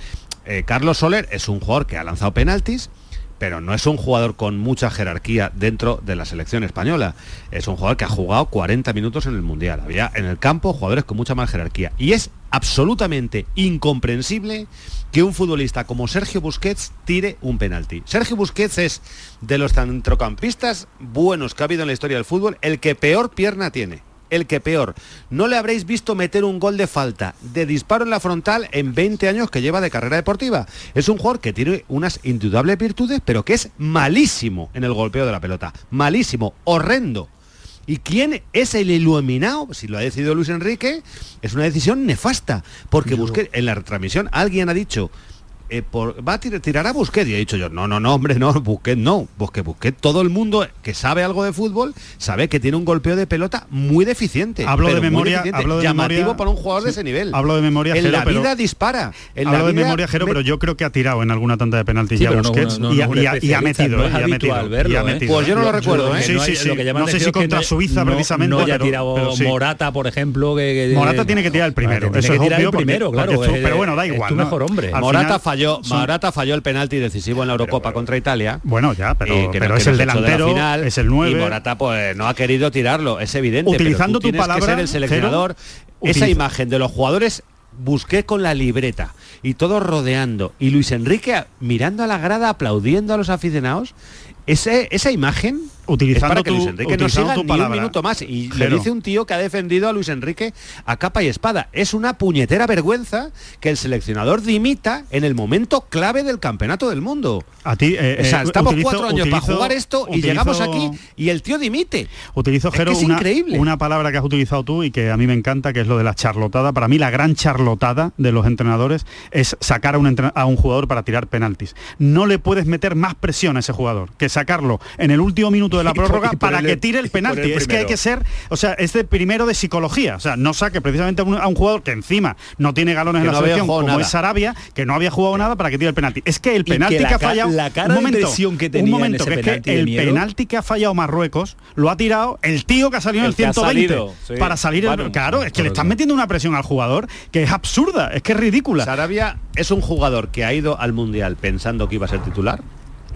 Eh, Carlos Soler es un jugador que ha lanzado penaltis, pero no es un jugador con mucha jerarquía dentro de la selección española. Es un jugador que ha jugado 40 minutos en el Mundial. Había en el campo jugadores con mucha más jerarquía. Y es absolutamente incomprensible que un futbolista como Sergio Busquets tire un penalti. Sergio Busquets es de los centrocampistas buenos que ha habido en la historia del fútbol el que peor pierna tiene. El que peor. No le habréis visto meter un gol de falta, de disparo en la frontal en 20 años que lleva de carrera deportiva. Es un jugador que tiene unas indudables virtudes, pero que es malísimo en el golpeo de la pelota. Malísimo, horrendo. ¿Y quién es el iluminado? Si lo ha decidido Luis Enrique, es una decisión nefasta. Porque Busquets, en la retransmisión alguien ha dicho, eh, por- va a tir- tirar a Busquets. Y he dicho yo, no, no, no, hombre, no, Busquets no. Busquets, Busquets, todo el mundo que sabe algo de fútbol sabe que tiene un golpeo de pelota muy deficiente. Hablo de memoria- deficiente, hablo de llamativo memoria- para un jugador de ese nivel. hablo de memoria, En Jero, la pero- vida dispara. En Hablo la de memoria, Jero, me- pero yo creo que ha tirado en alguna tanda de penaltis Sí, ya Busquets no, no, y, ha- no, un y ha- y ha especialista, metido, no es y ha metido, verlo, y ha ¿eh? metido. Pues yo no lo recuerdo, ¿eh? Sí, no sí, sí. No sé si contra Suiza precisamente, no pero- tirado. Morata, por ejemplo, Morata tiene que tirar el primero, eso es obvio porque- primero, porque claro. pero bueno, da igual, mejor hombre. Morata final falló, son- Morata falló el penalti decisivo en la Eurocopa contra Italia. Bueno, ya, pero, Eh, que pero no- es que el de delantero, final, es el 9. Y Morata pues no ha querido tirarlo, es evidente. pero tú Utilizando tu tienes que palabra, ser el seleccionador. Esa imagen de los jugadores busqué con la libreta y todos rodeando y Luis Enrique mirando a la grada aplaudiendo a los aficionados. Ese, esa imagen Utilizando es para que Luis Enrique no siga ni palabra. un minuto más. Y le Jero. dice un tío que ha defendido a Luis Enrique a capa y espada. Es una puñetera vergüenza que el seleccionador dimita en el momento clave del campeonato del mundo. A ti, eh, O sea, eh, estamos utilizo- cuatro años para jugar esto y llegamos aquí y el tío dimite. Utilizo, Es Jero, que es una, increíble. una palabra que has utilizado tú y que a mí me encanta, que es lo de la charlotada. Para mí la gran charlotada de los entrenadores es sacar a un, entren- a un jugador para tirar penaltis. No le puedes meter más presión a ese jugador que sacarlo en el último minuto de la prórroga para que tire el penalti. el Es que hay que ser, o sea, es de primero de psicología. O sea, no saque precisamente a un, a un jugador que encima no tiene galones Que en la no selección, como nada. es Sarabia, que no había jugado nada para que tire el penalti. Es que el Y que penalti que, ha fallado... la cara un de momento, presión que tenía un en momento, ese que es que de el miedo. penalti que ha fallado Marruecos lo ha tirado el tío que ha salido en el El que ha 120 salido, sí. para salir el- claro es que le están metiendo una presión al jugador que es absurda es que es ridícula Sarabia es un jugador que ha ido al Mundial pensando que iba a ser titular,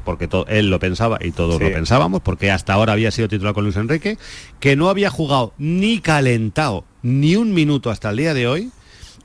porque él lo pensaba y todos Sí. lo pensábamos, porque hasta ahora había sido titular con Luis Enrique, que no había jugado ni calentado ni un minuto hasta el día de hoy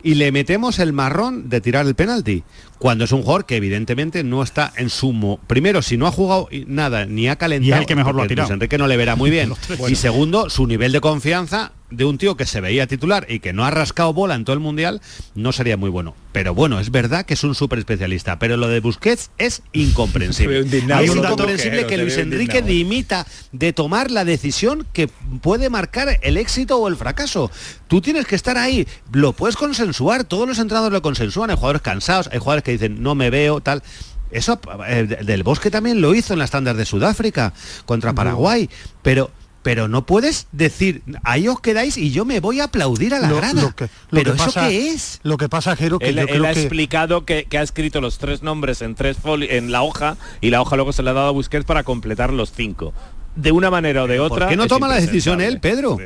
y le metemos el marrón de tirar el penalti. Cuando es un jugador que evidentemente no está en sumo. Primero, si no ha jugado nada ni ha calentado, Y es el que mejor lo ha tirado. Luis Enrique no le verá muy bien. Y segundo, su nivel de confianza de un tío que se veía titular y que no ha rascado bola en todo el mundial no sería muy bueno. Pero bueno, es verdad que es un súper especialista. Pero lo de Busquets es incomprensible. Es Un incomprensible que Luis Enrique dimita de tomar la decisión que puede marcar el éxito o el fracaso. Tú tienes que estar ahí, lo puedes consensuar, todos los entrenadores lo consensúan, hay jugadores cansados, hay jugadores que dicen no me veo, tal. Eso eh, del Bosque también lo hizo en las tandas de Sudáfrica contra Paraguay, pero pero no puedes decir ahí os quedáis y yo me voy a aplaudir a la Lo- grada. lo que- lo pero que eso qué es? Lo que pasa, Jero, que Él, yo él creo ha que... explicado que, que ha escrito los tres nombres en tres foli- en la hoja y la hoja luego se le ha dado a Busquets para completar los cinco. De una manera o de otra. ¿Por qué no toma la decisión él, Pedro?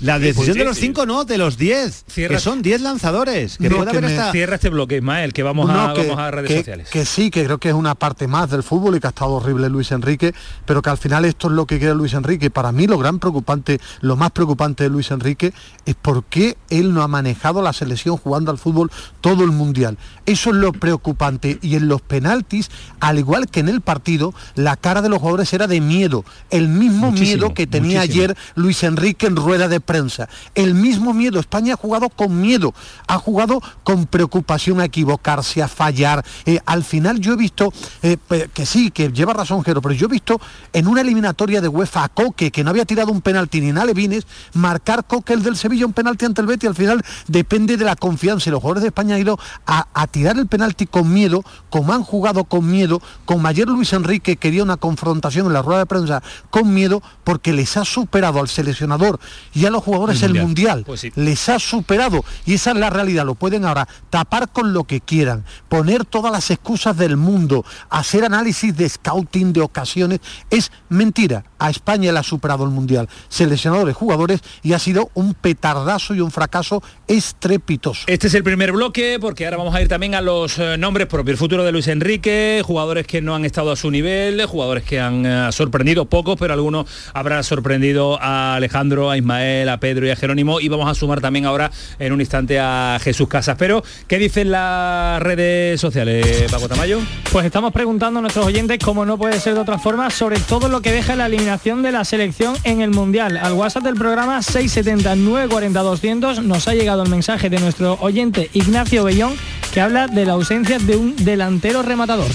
La decisión de los cinco no, de los diez. Cierra- Que son diez lanzadores. Que No, puede que haber me- hasta- Cierra este bloque, Ismael, que vamos, No, a, que, vamos a redes que- sociales. que sí, que creo que es una parte más del fútbol y que ha estado horrible Luis Enrique, pero que al final esto es lo que quiere Luis Enrique. Para mí lo gran preocupante, lo más preocupante de Luis Enrique es por qué él no ha manejado la selección jugando al fútbol todo el mundial. Eso es lo preocupante. Y en los penaltis, al igual que en el partido, la cara de los jugadores era de miedo. El mismo Muchísimo, miedo que tenía muchísimo. ayer Luis Enrique en rueda de prensa. El mismo miedo. España ha jugado con miedo, ha jugado con preocupación a equivocarse, a fallar. Eh, al final yo he visto, eh, que sí, que lleva razón Jero, pero yo he visto en una eliminatoria de UEFA a Coque, que no había tirado un penalti ni en Alevines, marcar Coque el del Sevilla un penalti ante el Betis. Al final depende de la confianza y los jugadores de España han ido a, a tirar el penalti con miedo, como han jugado con miedo, como ayer Luis Enrique quería una confrontación en la rueda de prensa con miedo, porque les ha superado al seleccionador y a los jugadores El el Mundial. mundial. Pues sí. Les ha superado y esa es la realidad. Lo pueden ahora tapar con lo que quieran, poner todas las excusas del mundo, hacer análisis de scouting, de ocasiones. Es mentira. A España le ha superado el mundial. Seleccionadores, jugadores y ha sido un petardazo y un fracaso estrepitoso. Este es el primer bloque porque ahora vamos a ir también a los eh, nombres propios. El futuro de Luis Enrique, jugadores que no han estado a su nivel, jugadores que han eh, sorprendido pocos, pero algunos habrán sorprendido a Alejandro, a Ismael, a Pedro y a Jerónimo. Y vamos a sumar también ahora en un instante a Jesús Casas. Pero, ¿qué dicen las redes sociales, Paco Tamayo? Pues estamos preguntando a nuestros oyentes, como no puede ser de otra forma, sobre todo lo que deja la eliminación de la selección en el Mundial. Al WhatsApp del programa 679 40 200 nos ha llegado el mensaje de nuestro oyente Ignacio Bellón que habla de la ausencia de un delantero rematador.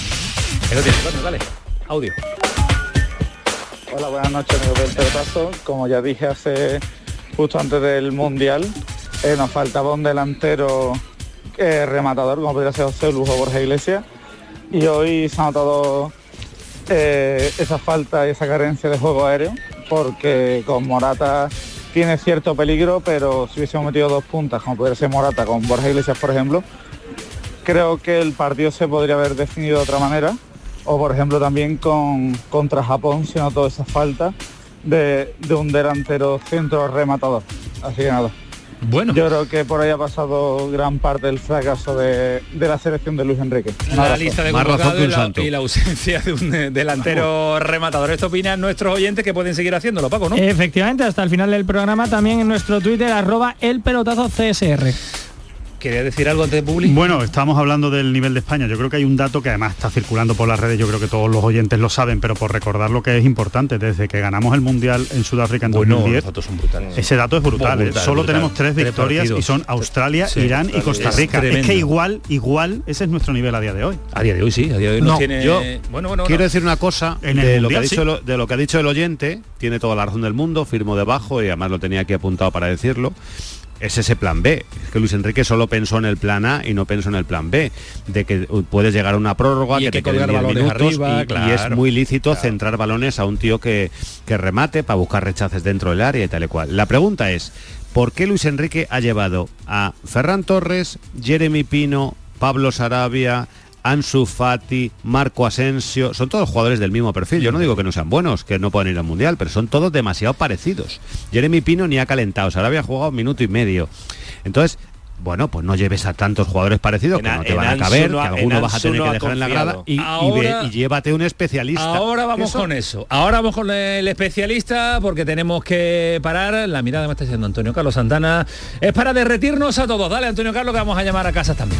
Dale. Audio. Hola, buenas noches, amigos del pelotazo. Como ya dije hace justo antes del Mundial, eh, nos faltaba un delantero eh, rematador, como podría ser José Lujo Borja Iglesias. Y hoy se ha notado eh, esa falta y esa carencia de juego aéreo, porque con Morata tiene cierto peligro, pero si hubiésemos metido dos puntas, como podría ser Morata con Borja Iglesias, por ejemplo, creo que el partido se podría haber definido de otra manera. O por ejemplo también con contra Japón se notó esa falta de, de un delantero centro rematador. Así que nada. Bueno. Yo creo que por ahí ha pasado gran parte del fracaso de, de la selección de Luis Enrique. La lista de convocados y la, y la ausencia de un eh, delantero rematador. Esto opinan nuestros oyentes que pueden seguir haciéndolo, Paco, ¿no? Efectivamente, hasta el final del programa también en nuestro Twitter arroba el pelotazo CSR. ¿Quería decir algo antes de Publi? Bueno, estamos hablando del nivel de España. Yo creo que hay un dato que además está circulando por las redes, yo creo que todos los oyentes lo saben, pero por recordar lo que es importante, desde que ganamos el Mundial en Sudáfrica en Bueno, 2010, los datos son brutales. ese dato es brutal. ¿eh? brutal, Solo brutal. tenemos tres Tres victorias partidos. y son Australia, Sí, Irán y Costa Rica. Es, que igual, igual, ese es nuestro nivel a día de hoy. A día de hoy sí, a día de hoy no, No, tiene... yo bueno, bueno, Quiero no. decir una cosa En el de lo, que ha dicho sí. el, de lo que ha dicho el oyente, tiene toda la razón del mundo, firmo debajo y además lo tenía aquí apuntado para decirlo. Es ese plan B. Es que Luis Enrique solo pensó en el plan A y no pensó en el plan B, de que uh, puedes llegar a una prórroga, Y que, que te queden colgar 10 balones minutos arriba, y- es muy lícito centrar balones a un tío que, que remate para buscar rechaces dentro del área y tal y cual. La pregunta es, ¿por qué Luis Enrique ha llevado a Ferran Torres, Jeremy Pino, Pablo Sarabia, Ansu Fati, Marco Asensio, son todos jugadores del mismo perfil. Yo no digo que no sean buenos, que no puedan ir al Mundial, pero son todos demasiado parecidos. Jeremy Pino ni ha calentado, Sarabia ha jugado un minuto y medio. Entonces, bueno, pues no lleves a tantos jugadores parecidos que En no te van a caber, no que alguno vas a tener no que dejar en la grada y, y ve- Ahora- y llévate un especialista. Ahora vamos Eso- con eso. Ahora vamos con el especialista porque tenemos que parar. La mirada me está diciendo Antonio Carlos Santana. Es para derretirnos a todos. Dale, Antonio Carlos, que vamos a llamar a casa también.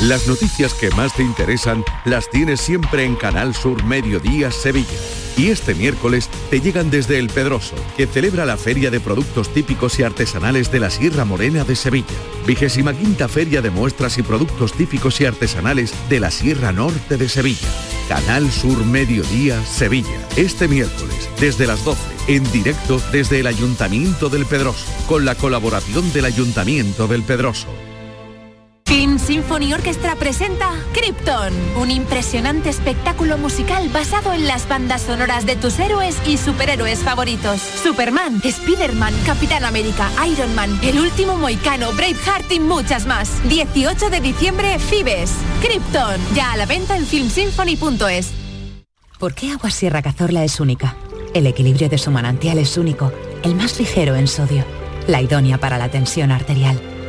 Las noticias que más te interesan las tienes siempre en Canal Sur Mediodía Sevilla. Y este miércoles te llegan desde El Pedroso, que celebra la Feria de Productos Típicos y Artesanales de la Sierra Morena de Sevilla. Vigésima quinta Feria de Muestras y Productos Típicos y Artesanales de la Sierra Norte de Sevilla. Canal Sur Mediodía Sevilla. Este miércoles, desde las 12, en directo desde el Ayuntamiento del Pedroso, con la colaboración del Ayuntamiento del Pedroso. Film Symphony Orchestra presenta Krypton, un impresionante espectáculo musical basado en las bandas sonoras de tus héroes y superhéroes favoritos. Superman, Spider-Man, Capitán América, Iron Man, El Último Moicano, Braveheart y muchas más. 18 de diciembre, Fibes. Krypton, ya a la venta en filmsymphony.es. ¿Por qué Agua Sierra Cazorla es única? El equilibrio de su manantial es único, el más ligero en sodio, la idónea para la tensión arterial,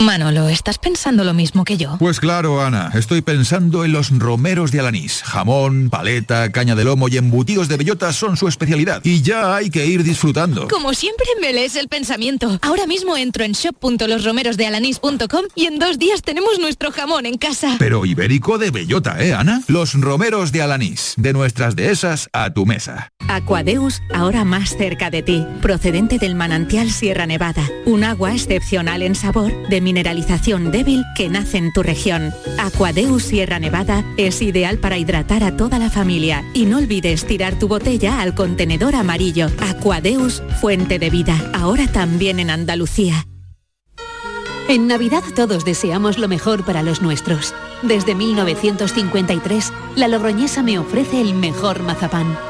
Manolo, ¿estás pensando lo mismo que yo? Pues claro, Ana, estoy pensando en los romeros de Alanís. Jamón, paleta, caña de lomo y embutidos de bellota son su especialidad. Y ya hay que ir disfrutando. Como siempre me lees el pensamiento. Ahora mismo entro en shop.losromerosdealanís.com y en dos días tenemos nuestro jamón en casa. Pero ibérico de bellota, ¿eh, Ana? Los romeros de Alanís, de nuestras dehesas a tu mesa. Aquadeus, ahora más cerca de ti, procedente del manantial Sierra Nevada, un agua excepcional en sabor, de mineralización débil que nace en tu región. Aquadeus Sierra Nevada es ideal para hidratar a toda la familia y no olvides tirar tu botella al contenedor amarillo. Aquadeus, fuente de vida, ahora también en Andalucía. En Navidad todos deseamos lo mejor para los nuestros. Desde 1953, la Logroñesa me ofrece el mejor mazapán.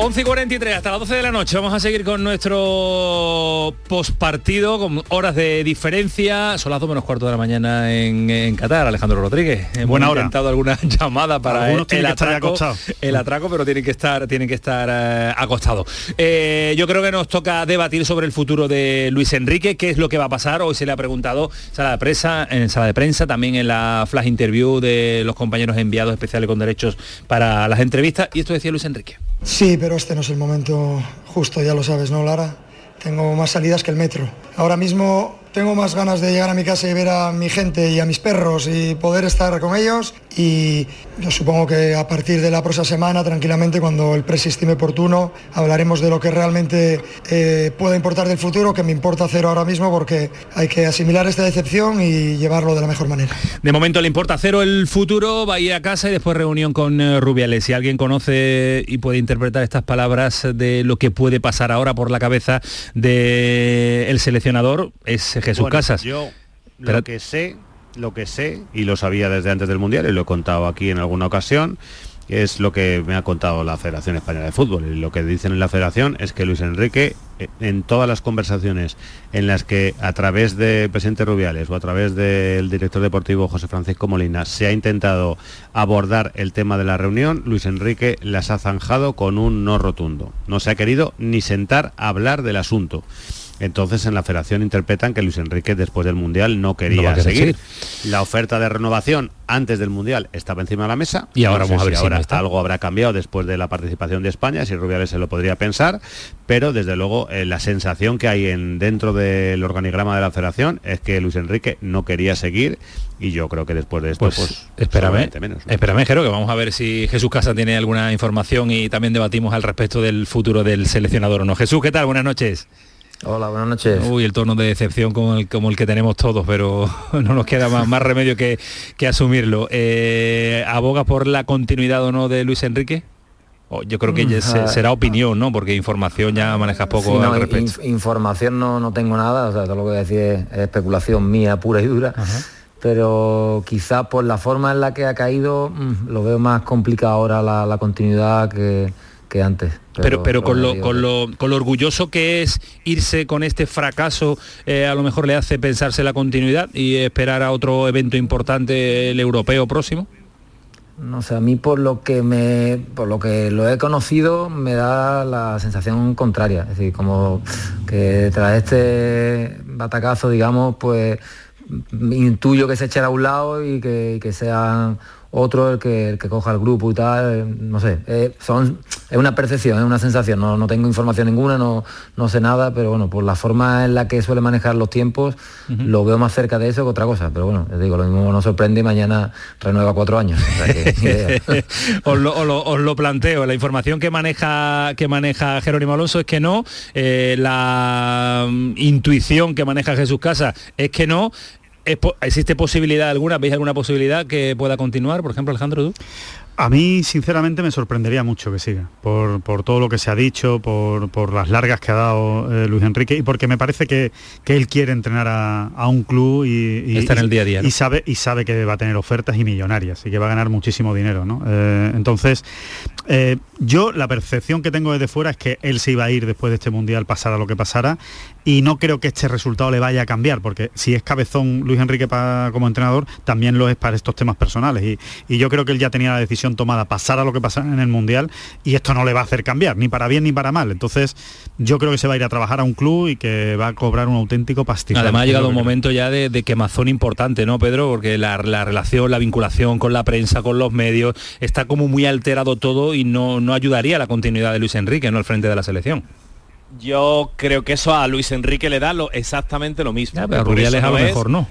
11 y 43 hasta las 12 de la noche. Vamos a seguir con nuestro postpartido con horas de diferencia. Son las 2 menos cuarto de la mañana en, en Qatar, Alejandro Rodríguez. Hemos Buena hora. intentado alguna llamada para el, el atraco, el atraco, pero tienen que estar, tienen que estar eh, acostados. Eh, yo creo que nos toca debatir sobre el futuro de Luis Enrique, qué es lo que va a pasar. Hoy se le ha preguntado sala de prensa, en sala de prensa, también en la flash interview de los compañeros enviados especiales con derechos para las entrevistas. Y esto decía Luis Enrique. Sí, pero este no es el momento justo, ya lo sabes, ¿no, Lara? Tengo más salidas que el metro. Ahora mismo tengo más ganas de llegar a mi casa y ver a mi gente y a mis perros y poder estar con ellos. Y yo supongo que a partir de la próxima semana, tranquilamente, cuando el presi estime oportuno, hablaremos de lo que realmente eh, pueda importar del futuro, que me importa cero ahora mismo, porque hay que asimilar esta decepción y llevarlo de la mejor manera. De momento le importa cero el futuro, va a ir a casa y después reunión con eh, Rubiales. Si alguien conoce y puede interpretar estas palabras de lo que puede pasar ahora por la cabeza del seleccionador, es Jesús Bueno, Casas. Yo Pero- lo que sé, lo que sé, y lo sabía desde antes del Mundial, y lo he contado aquí en alguna ocasión, es lo que me ha contado la Federación Española de Fútbol. Y lo que dicen en la Federación es que Luis Enrique, eh, en todas las conversaciones en las que a través de presidente Rubiales o a través del director deportivo José Francisco Molina se ha intentado abordar el tema de la reunión, Luis Enrique las ha zanjado con un no rotundo. No se ha querido ni sentar a hablar del asunto. Entonces en la federación interpretan que Luis Enrique después del Mundial no quería No seguir. La oferta de renovación antes del Mundial estaba encima de la mesa. Y ahora No vamos a ver si ahora no está. algo habrá cambiado después de la participación de España, si Rubiales se lo podría pensar, pero desde luego eh, la sensación que hay en, dentro del organigrama de la federación es que Luis Enrique no quería seguir y yo creo que después de esto Pues, pues, espérame, seguramente menos. ¿no? espérame, Jero, que vamos a ver si Jesús Casa tiene alguna información y también debatimos al respecto del futuro del seleccionador o no. Jesús, ¿qué tal? Buenas noches. Hola, buenas noches. Uy, el tono de decepción como el, como el que tenemos todos, pero no nos queda más, más remedio que, que asumirlo. Eh, ¿Aboga por la continuidad o no de Luis Enrique? Oh, yo creo que ya se- Ah. será opinión, ¿no? Porque información ya manejas poco Sí, no, al respecto. información no, no tengo nada, o sea, todo lo que voy a decir es, es especulación mía pura y dura. Pero quizás por la forma en la que ha caído, mm, lo veo más complicado ahora la, la continuidad que, que antes. Pero, pero con, lo, con, lo, con lo orgulloso que es irse con este fracaso, eh, a lo mejor le hace pensarse la continuidad y esperar a otro evento importante, el europeo próximo. No sé, a mí por lo que me, por lo que lo he conocido me da la sensación contraria. Es decir, como que tras este batacazo, digamos, pues intuyo que se echará a un lado y que, y que sea otro el que, el que coja el grupo y tal, eh, no sé, eh, son, es una percepción, es una sensación, no, no tengo información ninguna, no, no sé nada, pero bueno, por la forma en la que suele manejar los tiempos, lo veo más cerca de eso que otra cosa, pero bueno, les digo, lo mismo nos sorprende y mañana renueva cuatro años. o sea que, ni idea. os, lo, os lo- os lo planteo. La información que maneja que maneja Jerónimo Alonso es que no. eh, la mm, intuición que maneja Jesús Casa es que no. ¿Existe posibilidad alguna? ¿Veis alguna posibilidad que pueda continuar? Por ejemplo, Alejandro, tú. A mí, sinceramente, me sorprendería mucho que siga, por, por todo lo que se ha dicho, por, por las largas que ha dado eh, Luis Enrique y porque me parece que, que él quiere entrenar a, a un club y, y- Está en el día a día, ¿no? y sabe, y sabe que va a tener ofertas y millonarias y que va a ganar muchísimo dinero. ¿no? Eh, entonces, eh, yo la percepción que tengo desde fuera es que él se iba a ir después de este Mundial, pasara lo que pasara, y no creo que este resultado le vaya a cambiar, porque si es cabezón Luis Enrique como entrenador, también lo es para estos temas personales. Y, y yo creo que él ya tenía la decisión tomada, pasara lo que pasara en el Mundial, y esto no le va a hacer cambiar, ni para bien ni para mal. Entonces, yo creo que se va a ir a trabajar a un club y que va a cobrar un auténtico pastizal. Además ha llegado un momento ya de, de quemazón importante, ¿no, Pedro? Porque la, la relación, la vinculación con la prensa, con los medios, está como muy alterado todo y no, no ayudaría a la continuidad de Luis Enrique, ¿no? Al frente de la selección. Yo creo que eso a Luis Enrique le da lo, exactamente lo mismo. pero a Por Rubiales eso a lo es- mejor no.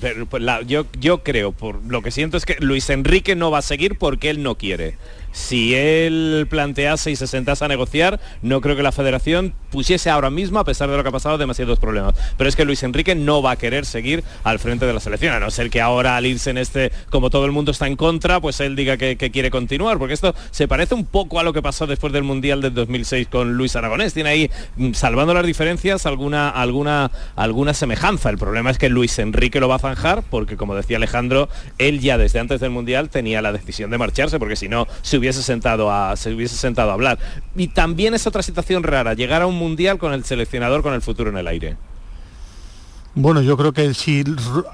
Pero, pues, la- yo, yo creo, por lo que siento es que Luis Enrique no va a seguir porque él no quiere. Si él plantease y se sentase a negociar, no creo que la federación pusiese ahora mismo, a pesar de lo que ha pasado, demasiados problemas. Pero es que Luis Enrique no va a querer seguir al frente de la selección, a no ser que ahora al irse en este, como todo el mundo está en contra, pues él diga que, quiere continuar, porque esto se parece un poco a lo que pasó después del Mundial del 2006 con Luis Aragonés. Tiene ahí, mm, salvando las diferencias, alguna, alguna, alguna semejanza. El problema es que Luis Enrique lo va a zanjar, porque como decía Alejandro, él ya desde antes del Mundial tenía la decisión de marcharse, porque si no se hubiera hubiese sentado a se hubiese sentado a hablar. Y también es otra situación rara, llegar a un mundial con el seleccionador con el futuro en el aire. Bueno, yo creo que si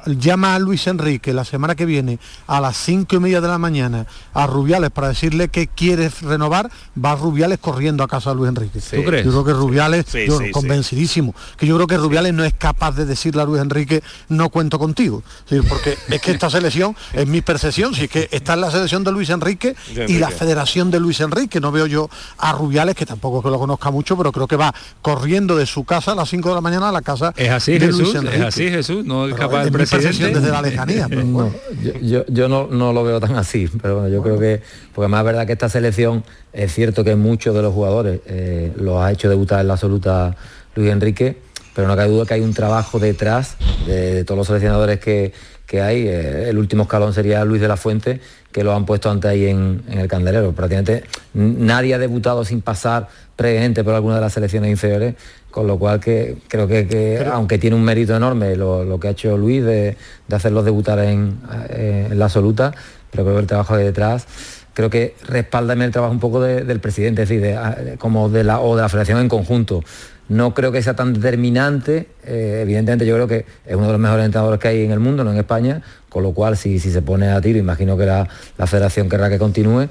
llama a Luis Enrique la semana que viene a las cinco y media de la mañana a Rubiales para decirle que quiere renovar, va Rubiales corriendo a casa de Luis Enrique. ¿Tú crees? Yo creo que Rubiales, Sí, yo sí, convencidísimo, que yo creo que Rubiales no es capaz de decirle a Luis Enrique no cuento contigo. Sí, porque es que esta selección, es mi percepción, si es que está en la selección de Luis Enrique y la Enrique. federación de Luis Enrique. No veo yo a Rubiales, que tampoco es que lo conozca mucho, pero creo que va corriendo de su casa a las 5 de la mañana a la casa Es así, de Jesús, Luis es así, Jesús, no es capaz el presidente. desde la lejanía, pero bueno. No, yo, yo- yo no, no lo veo tan así, pero bueno, yo creo que, porque más es verdad que esta selección, es cierto que muchos de los jugadores eh, los ha hecho debutar en la absoluta Luis Enrique, pero no cabe duda que hay un trabajo detrás de, de todos los seleccionadores que, que hay. Eh, el último escalón sería Luis de la Fuente, que lo han puesto antes ahí en, en el candelero. Prácticamente nadie ha debutado sin pasar previamente por alguna de las selecciones inferiores, con lo cual que creo que, que, aunque tiene un mérito enorme lo, lo que ha hecho Luis de, de hacerlos debutar en, eh, en la absoluta, pero creo que el trabajo de detrás creo que respáldame el trabajo un poco de- del presidente, es decir, de, ah, como de la o de la federación en conjunto. No creo que sea tan determinante, eh, evidentemente yo creo que es uno de los mejores entrenadores que hay en el mundo, no en España, con lo cual si, si se pone a tiro, imagino que la, la federación querrá que continúe,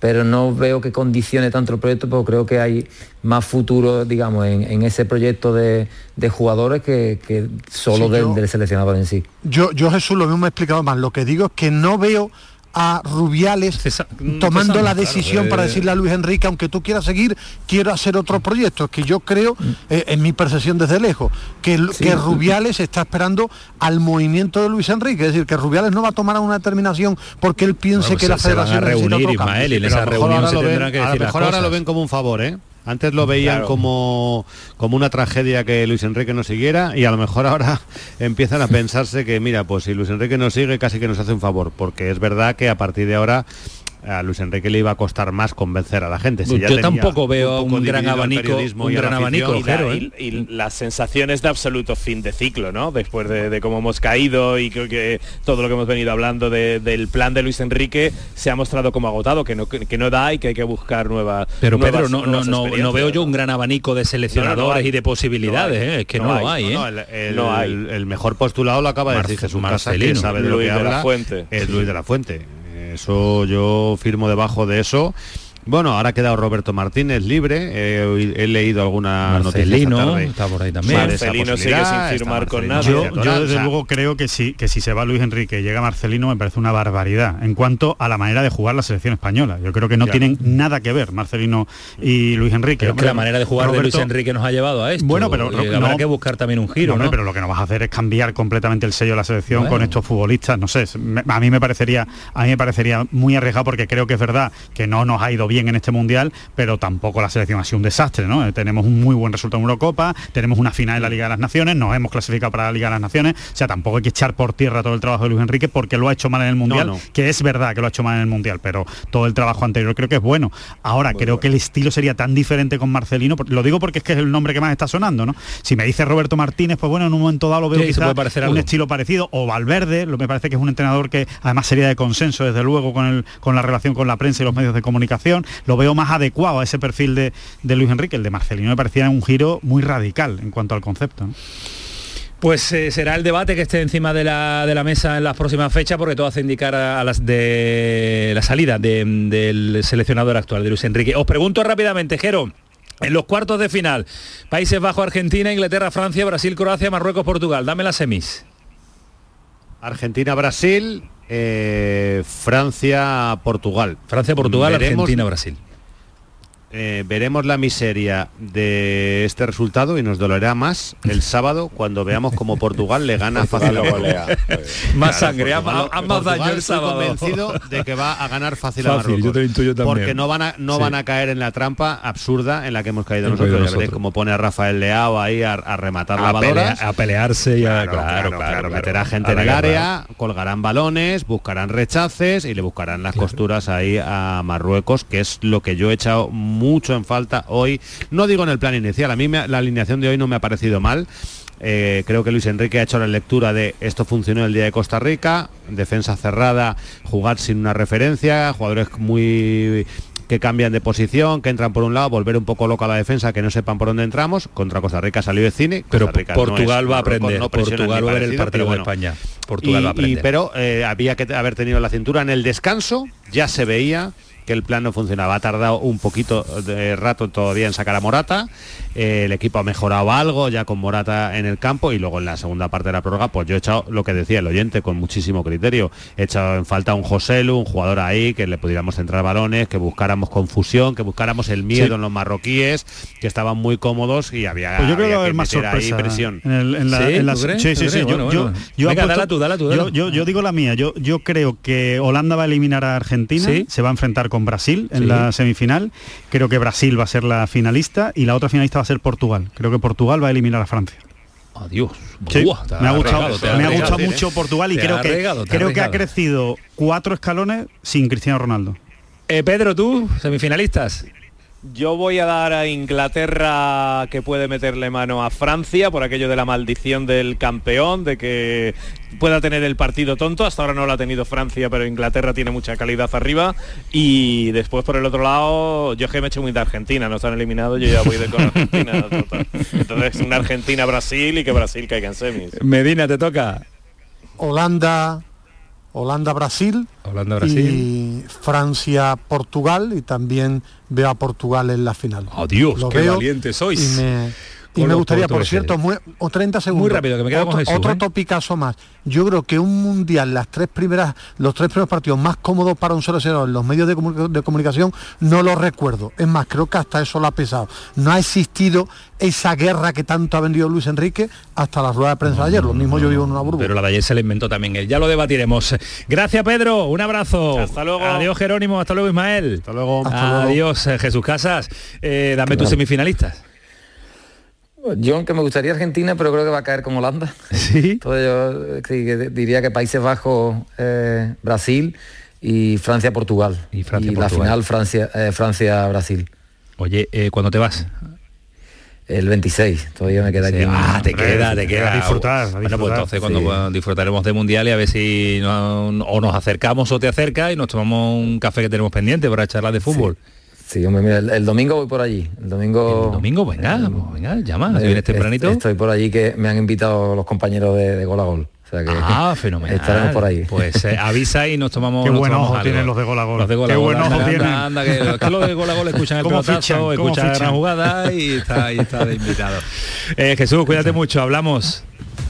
pero no veo que condicione tanto el proyecto, porque creo que hay más futuro, digamos, en, en ese proyecto de, de jugadores que, que solo Sí, del, seleccionador en sí. Yo, yo Jesús lo mismo me he explicado más. Lo que digo es que no veo a Rubiales tomando la claro, decisión eh. para decirle a Luis Enrique, aunque tú quieras seguir, quiero hacer otro proyecto. Es que yo creo, eh, en mi percepción desde lejos, que, que Rubiales está esperando al movimiento de Luis Enrique. Es decir, que Rubiales no va a tomar una determinación porque él piense Bueno, que se- la se van a federación necesita reunir, otro cambio. Ismael, y en esa reunión ahora se lo ven- tendrán que a lo decir las mejor ahora lo cosas. ven como un favor, ¿eh? Antes lo veían Claro. como, como una tragedia que Luis Enrique no siguiera y a lo mejor ahora empiezan a pensarse que, mira, pues si Luis Enrique no sigue, casi que nos hace un favor, porque es verdad que a partir de ahora a Luis Enrique le iba a costar más convencer a la gente. Si ya Yo tampoco veo un gran abanico, un y gran abanico, y, la- ¿eh? y- y las sensaciones de absoluto fin de ciclo, ¿no? Después de, de cómo hemos caído y creo que todo lo que hemos venido hablando de- del plan de Luis Enrique se ha mostrado como agotado, que no, que, que no da y que hay que buscar nuevas. Pero nuevas- Pedro, no, no, nuevas no, veo yo un gran abanico de seleccionadores hay. y de posibilidades, No hay. ¿eh? es que no, No lo hay. hay. ¿eh? No, el, el- No hay. el mejor postulado lo acaba de Marce- decir Jesús Casa, que Marcelino. sabe de lo Luis que de la habla, Fuente. es Luis de la Fuente. Eso yo firmo debajo de eso. Bueno, ahora ha quedado Roberto Martínez libre. eh, he leído alguna Marcelino, noticia tarde está por ahí también. Marcelino sigue sin firmar con nadie. Yo, o desde sea, luego creo que si, que si se va Luis Enrique y llega Marcelino me parece una barbaridad en cuanto a la manera de jugar la selección española. Yo creo que no Claro. tienen nada que ver Marcelino y Luis Enrique. Pero que la manera de jugar de Luis Enrique nos ha llevado a esto. Bueno, pero y no- habrá que buscar también un giro, No, hombre, ¿no? pero lo que no vas a hacer es cambiar completamente el sello de la selección Bueno. con estos futbolistas. No sé, a mí me parecería, a mí me parecería muy arriesgado porque creo que es verdad que no nos ha ido bien en este mundial, pero tampoco la selección ha sido un desastre, ¿no? Eh, Tenemos un muy buen resultado en Eurocopa, tenemos una final en la Liga de las Naciones, nos hemos clasificado para la Liga de las Naciones, o sea, tampoco hay que echar por tierra todo el trabajo de Luis Enrique porque lo ha hecho mal en el mundial, no. que es verdad que lo ha hecho mal en el mundial, pero todo el trabajo anterior creo que es bueno. Ahora creo que el estilo sería tan diferente con Marcelino, lo digo porque es que es el nombre que más está sonando, ¿no? Si me dice Roberto Martínez, pues bueno, en un momento dado lo veo Sí, se quizá puede parecer un algo. estilo parecido, o Valverde, lo me parece que es un entrenador que además sería de consenso desde luego con el con la relación con la prensa y los medios de comunicación, lo veo más adecuado a ese perfil de, de Luis Enrique, el de Marcelino me parecía un giro muy radical en cuanto al concepto. ¿no? Pues eh, será el debate que esté encima de la, de la mesa en las próximas fechas, porque todo hace indicar a, a las de la salida de- del seleccionador actual, de Luis Enrique. Os pregunto rápidamente, Jero. En los cuartos de final, Países Bajo, Argentina, Inglaterra, Francia, Brasil, Croacia, Marruecos, Portugal. Dame las semis. Argentina, Brasil, eh, Francia, Portugal. Francia, Portugal, Veremos- Argentina, Brasil. Eh, veremos la miseria de este resultado y nos dolerá más el sábado cuando veamos como Portugal le gana fácilmente. Más sangre, Portugal- haz- más daño el estoy sábado. convencido de que va a ganar fácil, a Fácil, yo Marruecos. te lo intuyo también. Porque no van a no Sí. van a caer en la trampa absurda en la que hemos caído Hemos nosotros. caído Ya veréis nosotros. cómo pone a Rafael Leao ahí a, a rematar A, pelea- a pelearse y a... Claro, claro, claro, meterá gente A en la el área, colgarán balones, buscarán rechaces y le buscarán las costuras ahí a Marruecos, que es lo que yo he echado mucho en falta hoy. No digo en el plan inicial, a mí me- la alineación de hoy no me ha parecido mal. Eh, creo que Luis Enrique ha hecho la lectura de esto funcionó el día de Costa Rica, defensa cerrada, jugar sin una referencia, jugadores muy que cambian de posición, que entran por un lado, volver un poco loco a la defensa, que no sepan por dónde entramos. Contra Costa Rica salió de cine. Pero Portugal va a aprender. Portugal va a ver el partido de España. Portugal va a aprender. pero eh, había que haber tenido la cintura en el descanso, ya se veía que el plan no funcionaba. Ha tardado un poquito de rato todavía en sacar a Morata. Eh, el equipo ha mejorado algo ya con Morata en el campo y luego en la segunda parte de la prórroga, pues yo he echado lo que decía el oyente con muchísimo criterio. He echado en falta un Joselu, un jugador ahí que le pudiéramos centrar balones, que buscáramos confusión, que buscáramos el miedo en los marroquíes, que estaban muy cómodos y había, pues yo creo que haber más ahí presión. ¿Sí? sí, sí, Yo digo la mía. Yo, yo creo que Holanda va a eliminar a Argentina, se va a enfrentar con Brasil en la semifinal. Creo que Brasil va a ser la finalista y la otra finalista va a ser Portugal. Creo que Portugal va a eliminar a Francia. Adiós. me ha gustado, me ha gustado mucho Portugal y creo que creo que ha crecido cuatro escalones sin Cristiano Ronaldo. Eh, Pedro, tú, semifinalistas. Yo voy a dar a Inglaterra que puede meterle mano a Francia por aquello de la maldición del campeón, de que pueda tener el partido tonto. Hasta ahora no lo ha tenido Francia, pero Inglaterra tiene mucha calidad arriba. Y después por el otro lado, yo que me he hecho muy de Argentina, nos han eliminado, yo ya voy de con Argentina. Entonces una Argentina-Brasil y que Brasil caiga en semis. Medina, te toca. Holanda, Holanda-Brasil Holanda, Brasil. y Francia-Portugal y también veo a Portugal en la final. Adiós, qué valiente sois. Y me gustaría, por cierto, o 30 segundos. Muy rápido, que me queda otro, con Otro ¿eh? topicazo más. Yo creo que un mundial, las tres primeras, los tres primeros partidos más cómodos para un 0-0 en los medios de, comunicación, no lo recuerdo. Es más, creo que hasta eso lo ha pesado. No ha existido esa guerra que tanto ha vendido Luis Enrique hasta la rueda de prensa de ayer. Lo mismo yo vivo en una burbuja. Pero la de ayer se la inventó también él. Ya lo debatiremos. Gracias, Pedro. Un abrazo. Hasta luego. Adiós, Jerónimo. Hasta luego, Ismael. Hasta luego. Adiós, eh, Jesús Casas. Eh, dame tus semifinalistas. Yo aunque me gustaría Argentina, pero creo que va a caer con Holanda. Sí. Entonces yo diría que Países Bajos, eh, Brasil y Francia-Portugal. Y, Francia, la final Francia, eh, Francia-Brasil. Oye, eh, ¿cuándo te vas? El 26, todavía me queda aquí. Ah, te queda, te queda. disfrutar, Bueno, pues entonces cuando disfrutaremos de Mundial y a ver si o nos acercamos o te acercas y nos tomamos un café que tenemos pendiente para charlar de fútbol. Sí, el, domingo voy por allí. El domingo. El domingo, venga, venga, llama, si vienes tempranito. Estoy por allí que me han invitado los compañeros de, Gol a Gol. O sea que ah, fenomenal. Estaremos por ahí. Pues eh, avisa y nos tomamos. Qué buen ojo tienen los de Gol a Gol. Los de Gol Qué buen ojo tienen. Anda, que, los de Gol a Gol escuchan el pelotazo, escuchan la jugada y está de invitado. Eh, Jesús, cuídate mucho, hablamos.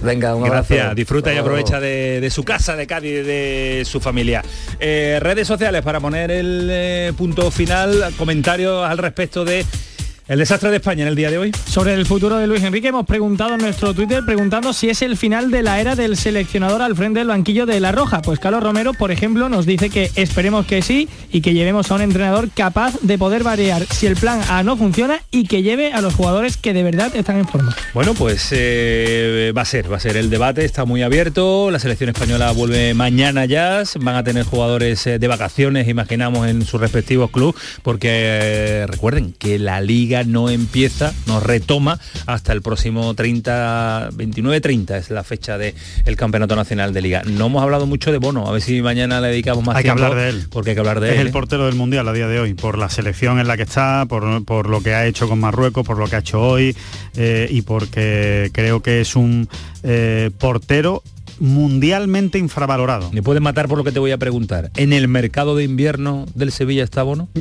Venga, un Gracias, disfruta y aprovecha de, su casa, de Cádiz, de su familia. Eh, redes sociales para poner el eh, punto final, comentarios al respecto de el desastre de España en el día de hoy. Sobre el futuro de Luis Enrique hemos preguntado en nuestro Twitter preguntando si es el final de la era del seleccionador al frente del banquillo de La Roja. Pues Carlos Romero, por ejemplo, nos dice que esperemos que sí y que llevemos a un entrenador capaz de poder variar si el plan A no funciona y que lleve a los jugadores que de verdad están en forma. Bueno, pues eh, va a ser, va a ser el debate, está muy abierto, la selección española vuelve mañana ya, van a tener jugadores eh, de vacaciones, imaginamos, en sus respectivos clubes, porque eh, recuerden que la liga no empieza, no retoma hasta el próximo 30, 29-30 es la fecha del el Campeonato Nacional de Liga. No hemos hablado mucho de Bono, a ver si mañana le dedicamos más hay tiempo. que hablar de él. Porque hay que hablar de él. Es el portero del Mundial a día de hoy, por la selección en la que está, por, lo que ha hecho con Marruecos, por lo que ha hecho hoy eh, y porque creo que es un eh, portero mundialmente infravalorado. Me pueden matar por lo que te voy a preguntar. ¿En el mercado de invierno del Sevilla está Bono?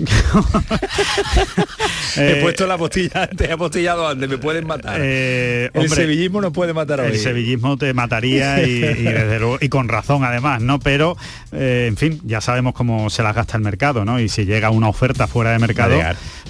he puesto la postilla antes, he apostillado antes, me pueden matar. Eh, el sevillismo nos puede matar hoy. El sevillismo te mataría y, con razón además, ¿no? Pero, eh, en fin, ya sabemos cómo se las gasta el mercado, ¿no? Y si llega una oferta fuera de mercado,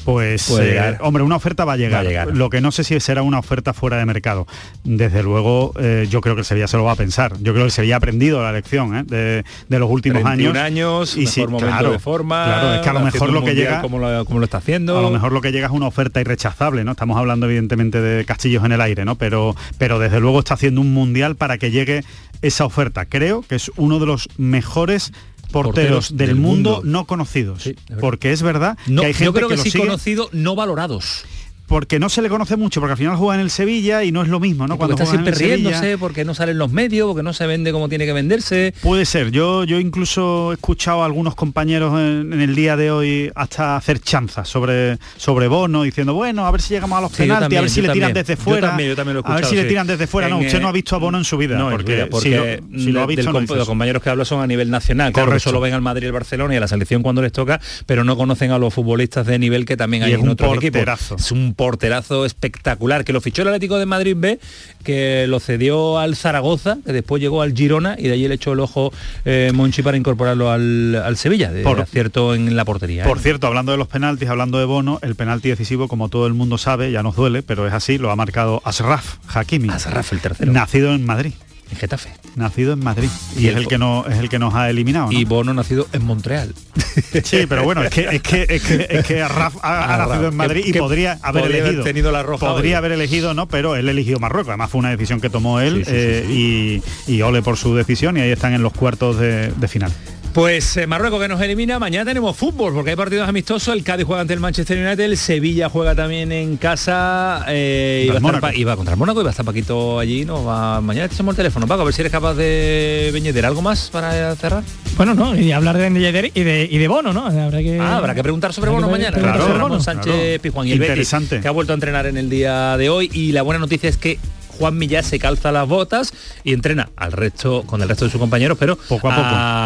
pues, eh, hombre, una oferta va a, llegar. Lo que no sé si será una oferta fuera de mercado. Desde luego, yo creo que el Sevilla se lo va a pensar. Yo creo que el Sevilla ha aprendido la lección de, los últimos años. años, y si, claro, de forma. Claro, es que a lo mejor lo que llega... Como lo, como lo está haciendo. A lo mejor lo que llega es una oferta irrechazable, ¿no? Estamos hablando evidentemente de castillos en el aire, ¿no? Pero, pero desde luego está haciendo un mundial para que llegue esa oferta. Creo que es uno de los mejores porteros, del, mundo, no conocidos. porque es verdad no, que hay gente yo creo que, que sí sigue... conocido, no valorados porque no se le conoce mucho, porque al final juega en el Sevilla y no es lo mismo, ¿no? Cuando está siempre Sevilla. riéndose, porque no salen los medios, porque no se vende como tiene que venderse. Puede ser. Yo, yo incluso he escuchado a algunos compañeros en, en el día de hoy hasta hacer chanzas sobre, sobre Bono, diciendo, bueno, a ver si llegamos a los Sí, penaltis, también, a ver si le tiran también. desde Yo fuera. también, yo también lo he a ver si escuchado, le tiran desde fuera. no, usted no ha visto a Bono en su vida. No, porque, porque si lo, si lo ha visto, del no comp- los compañeros que hablo son a nivel nacional, claro solo ven al Madrid y el Barcelona y a la selección cuando les toca, pero no conocen a los futbolistas de nivel que también Y hay es en un otros equipos. Es un porterazo espectacular, que lo fichó el Atlético de Madrid B, que lo cedió al Zaragoza, que después llegó al Girona y de allí le echó el ojo eh, Monchi para incorporarlo al, al Sevilla, de Por- acierto en la portería. ¿eh? Por cierto, hablando de los penaltis, hablando de Bono, el penalti decisivo, como todo el mundo sabe, ya nos duele, pero es así, lo ha marcado Asraf Hakimi. Asraf, el tercero. Nacido en Madrid. En Getafe. Nacido en Madrid. Y, Y es el que no es el que nos ha eliminado. ¿no? Y Bono nacido en Montreal. Sí, pero bueno, es que es que es que, es que Arraf ha, ha Arraf, nacido en Madrid que- y podría haber podría haber elegido. tenido la roja podría hoy. haber elegido, no, pero él eligió Marruecos. Además fue una decisión que tomó él Sí, sí, sí, eh, Y, y ole por su decisión y ahí están en los cuartos de, de final. Pues eh, Marruecos que nos elimina, mañana tenemos fútbol porque hay partidos amistosos, el Cádiz juega ante el Manchester United, el Sevilla juega también en casa, eh, y, va a Contra el estar Mónaco. Pa- y va contra el Mónaco y va a estar Paquito allí, no va mañana te echamos el teléfono, Paco, a ver si eres capaz de Beñeder, ¿algo más para cerrar? Bueno, no, y hablar de Yedder y de, y de Bono, ¿no? Habrá que, Ah, habrá que preguntar sobre Bono mañana. preguntar Claro, sobre Ramón Bono. Sánchez claro. Pizjuán y el Betis, Interesante. que ha vuelto a entrenar en el día de hoy y la buena noticia es que Juan Millán se calza las botas y entrena al resto con el resto de sus compañeros, pero Poco a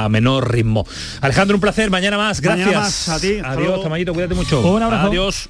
poco. menor ritmo. Alejandro, un placer. Mañana más. Gracias. Mañana más. A ti. Adiós. Camayito. Cuídate mucho. Un abrazo. Adiós.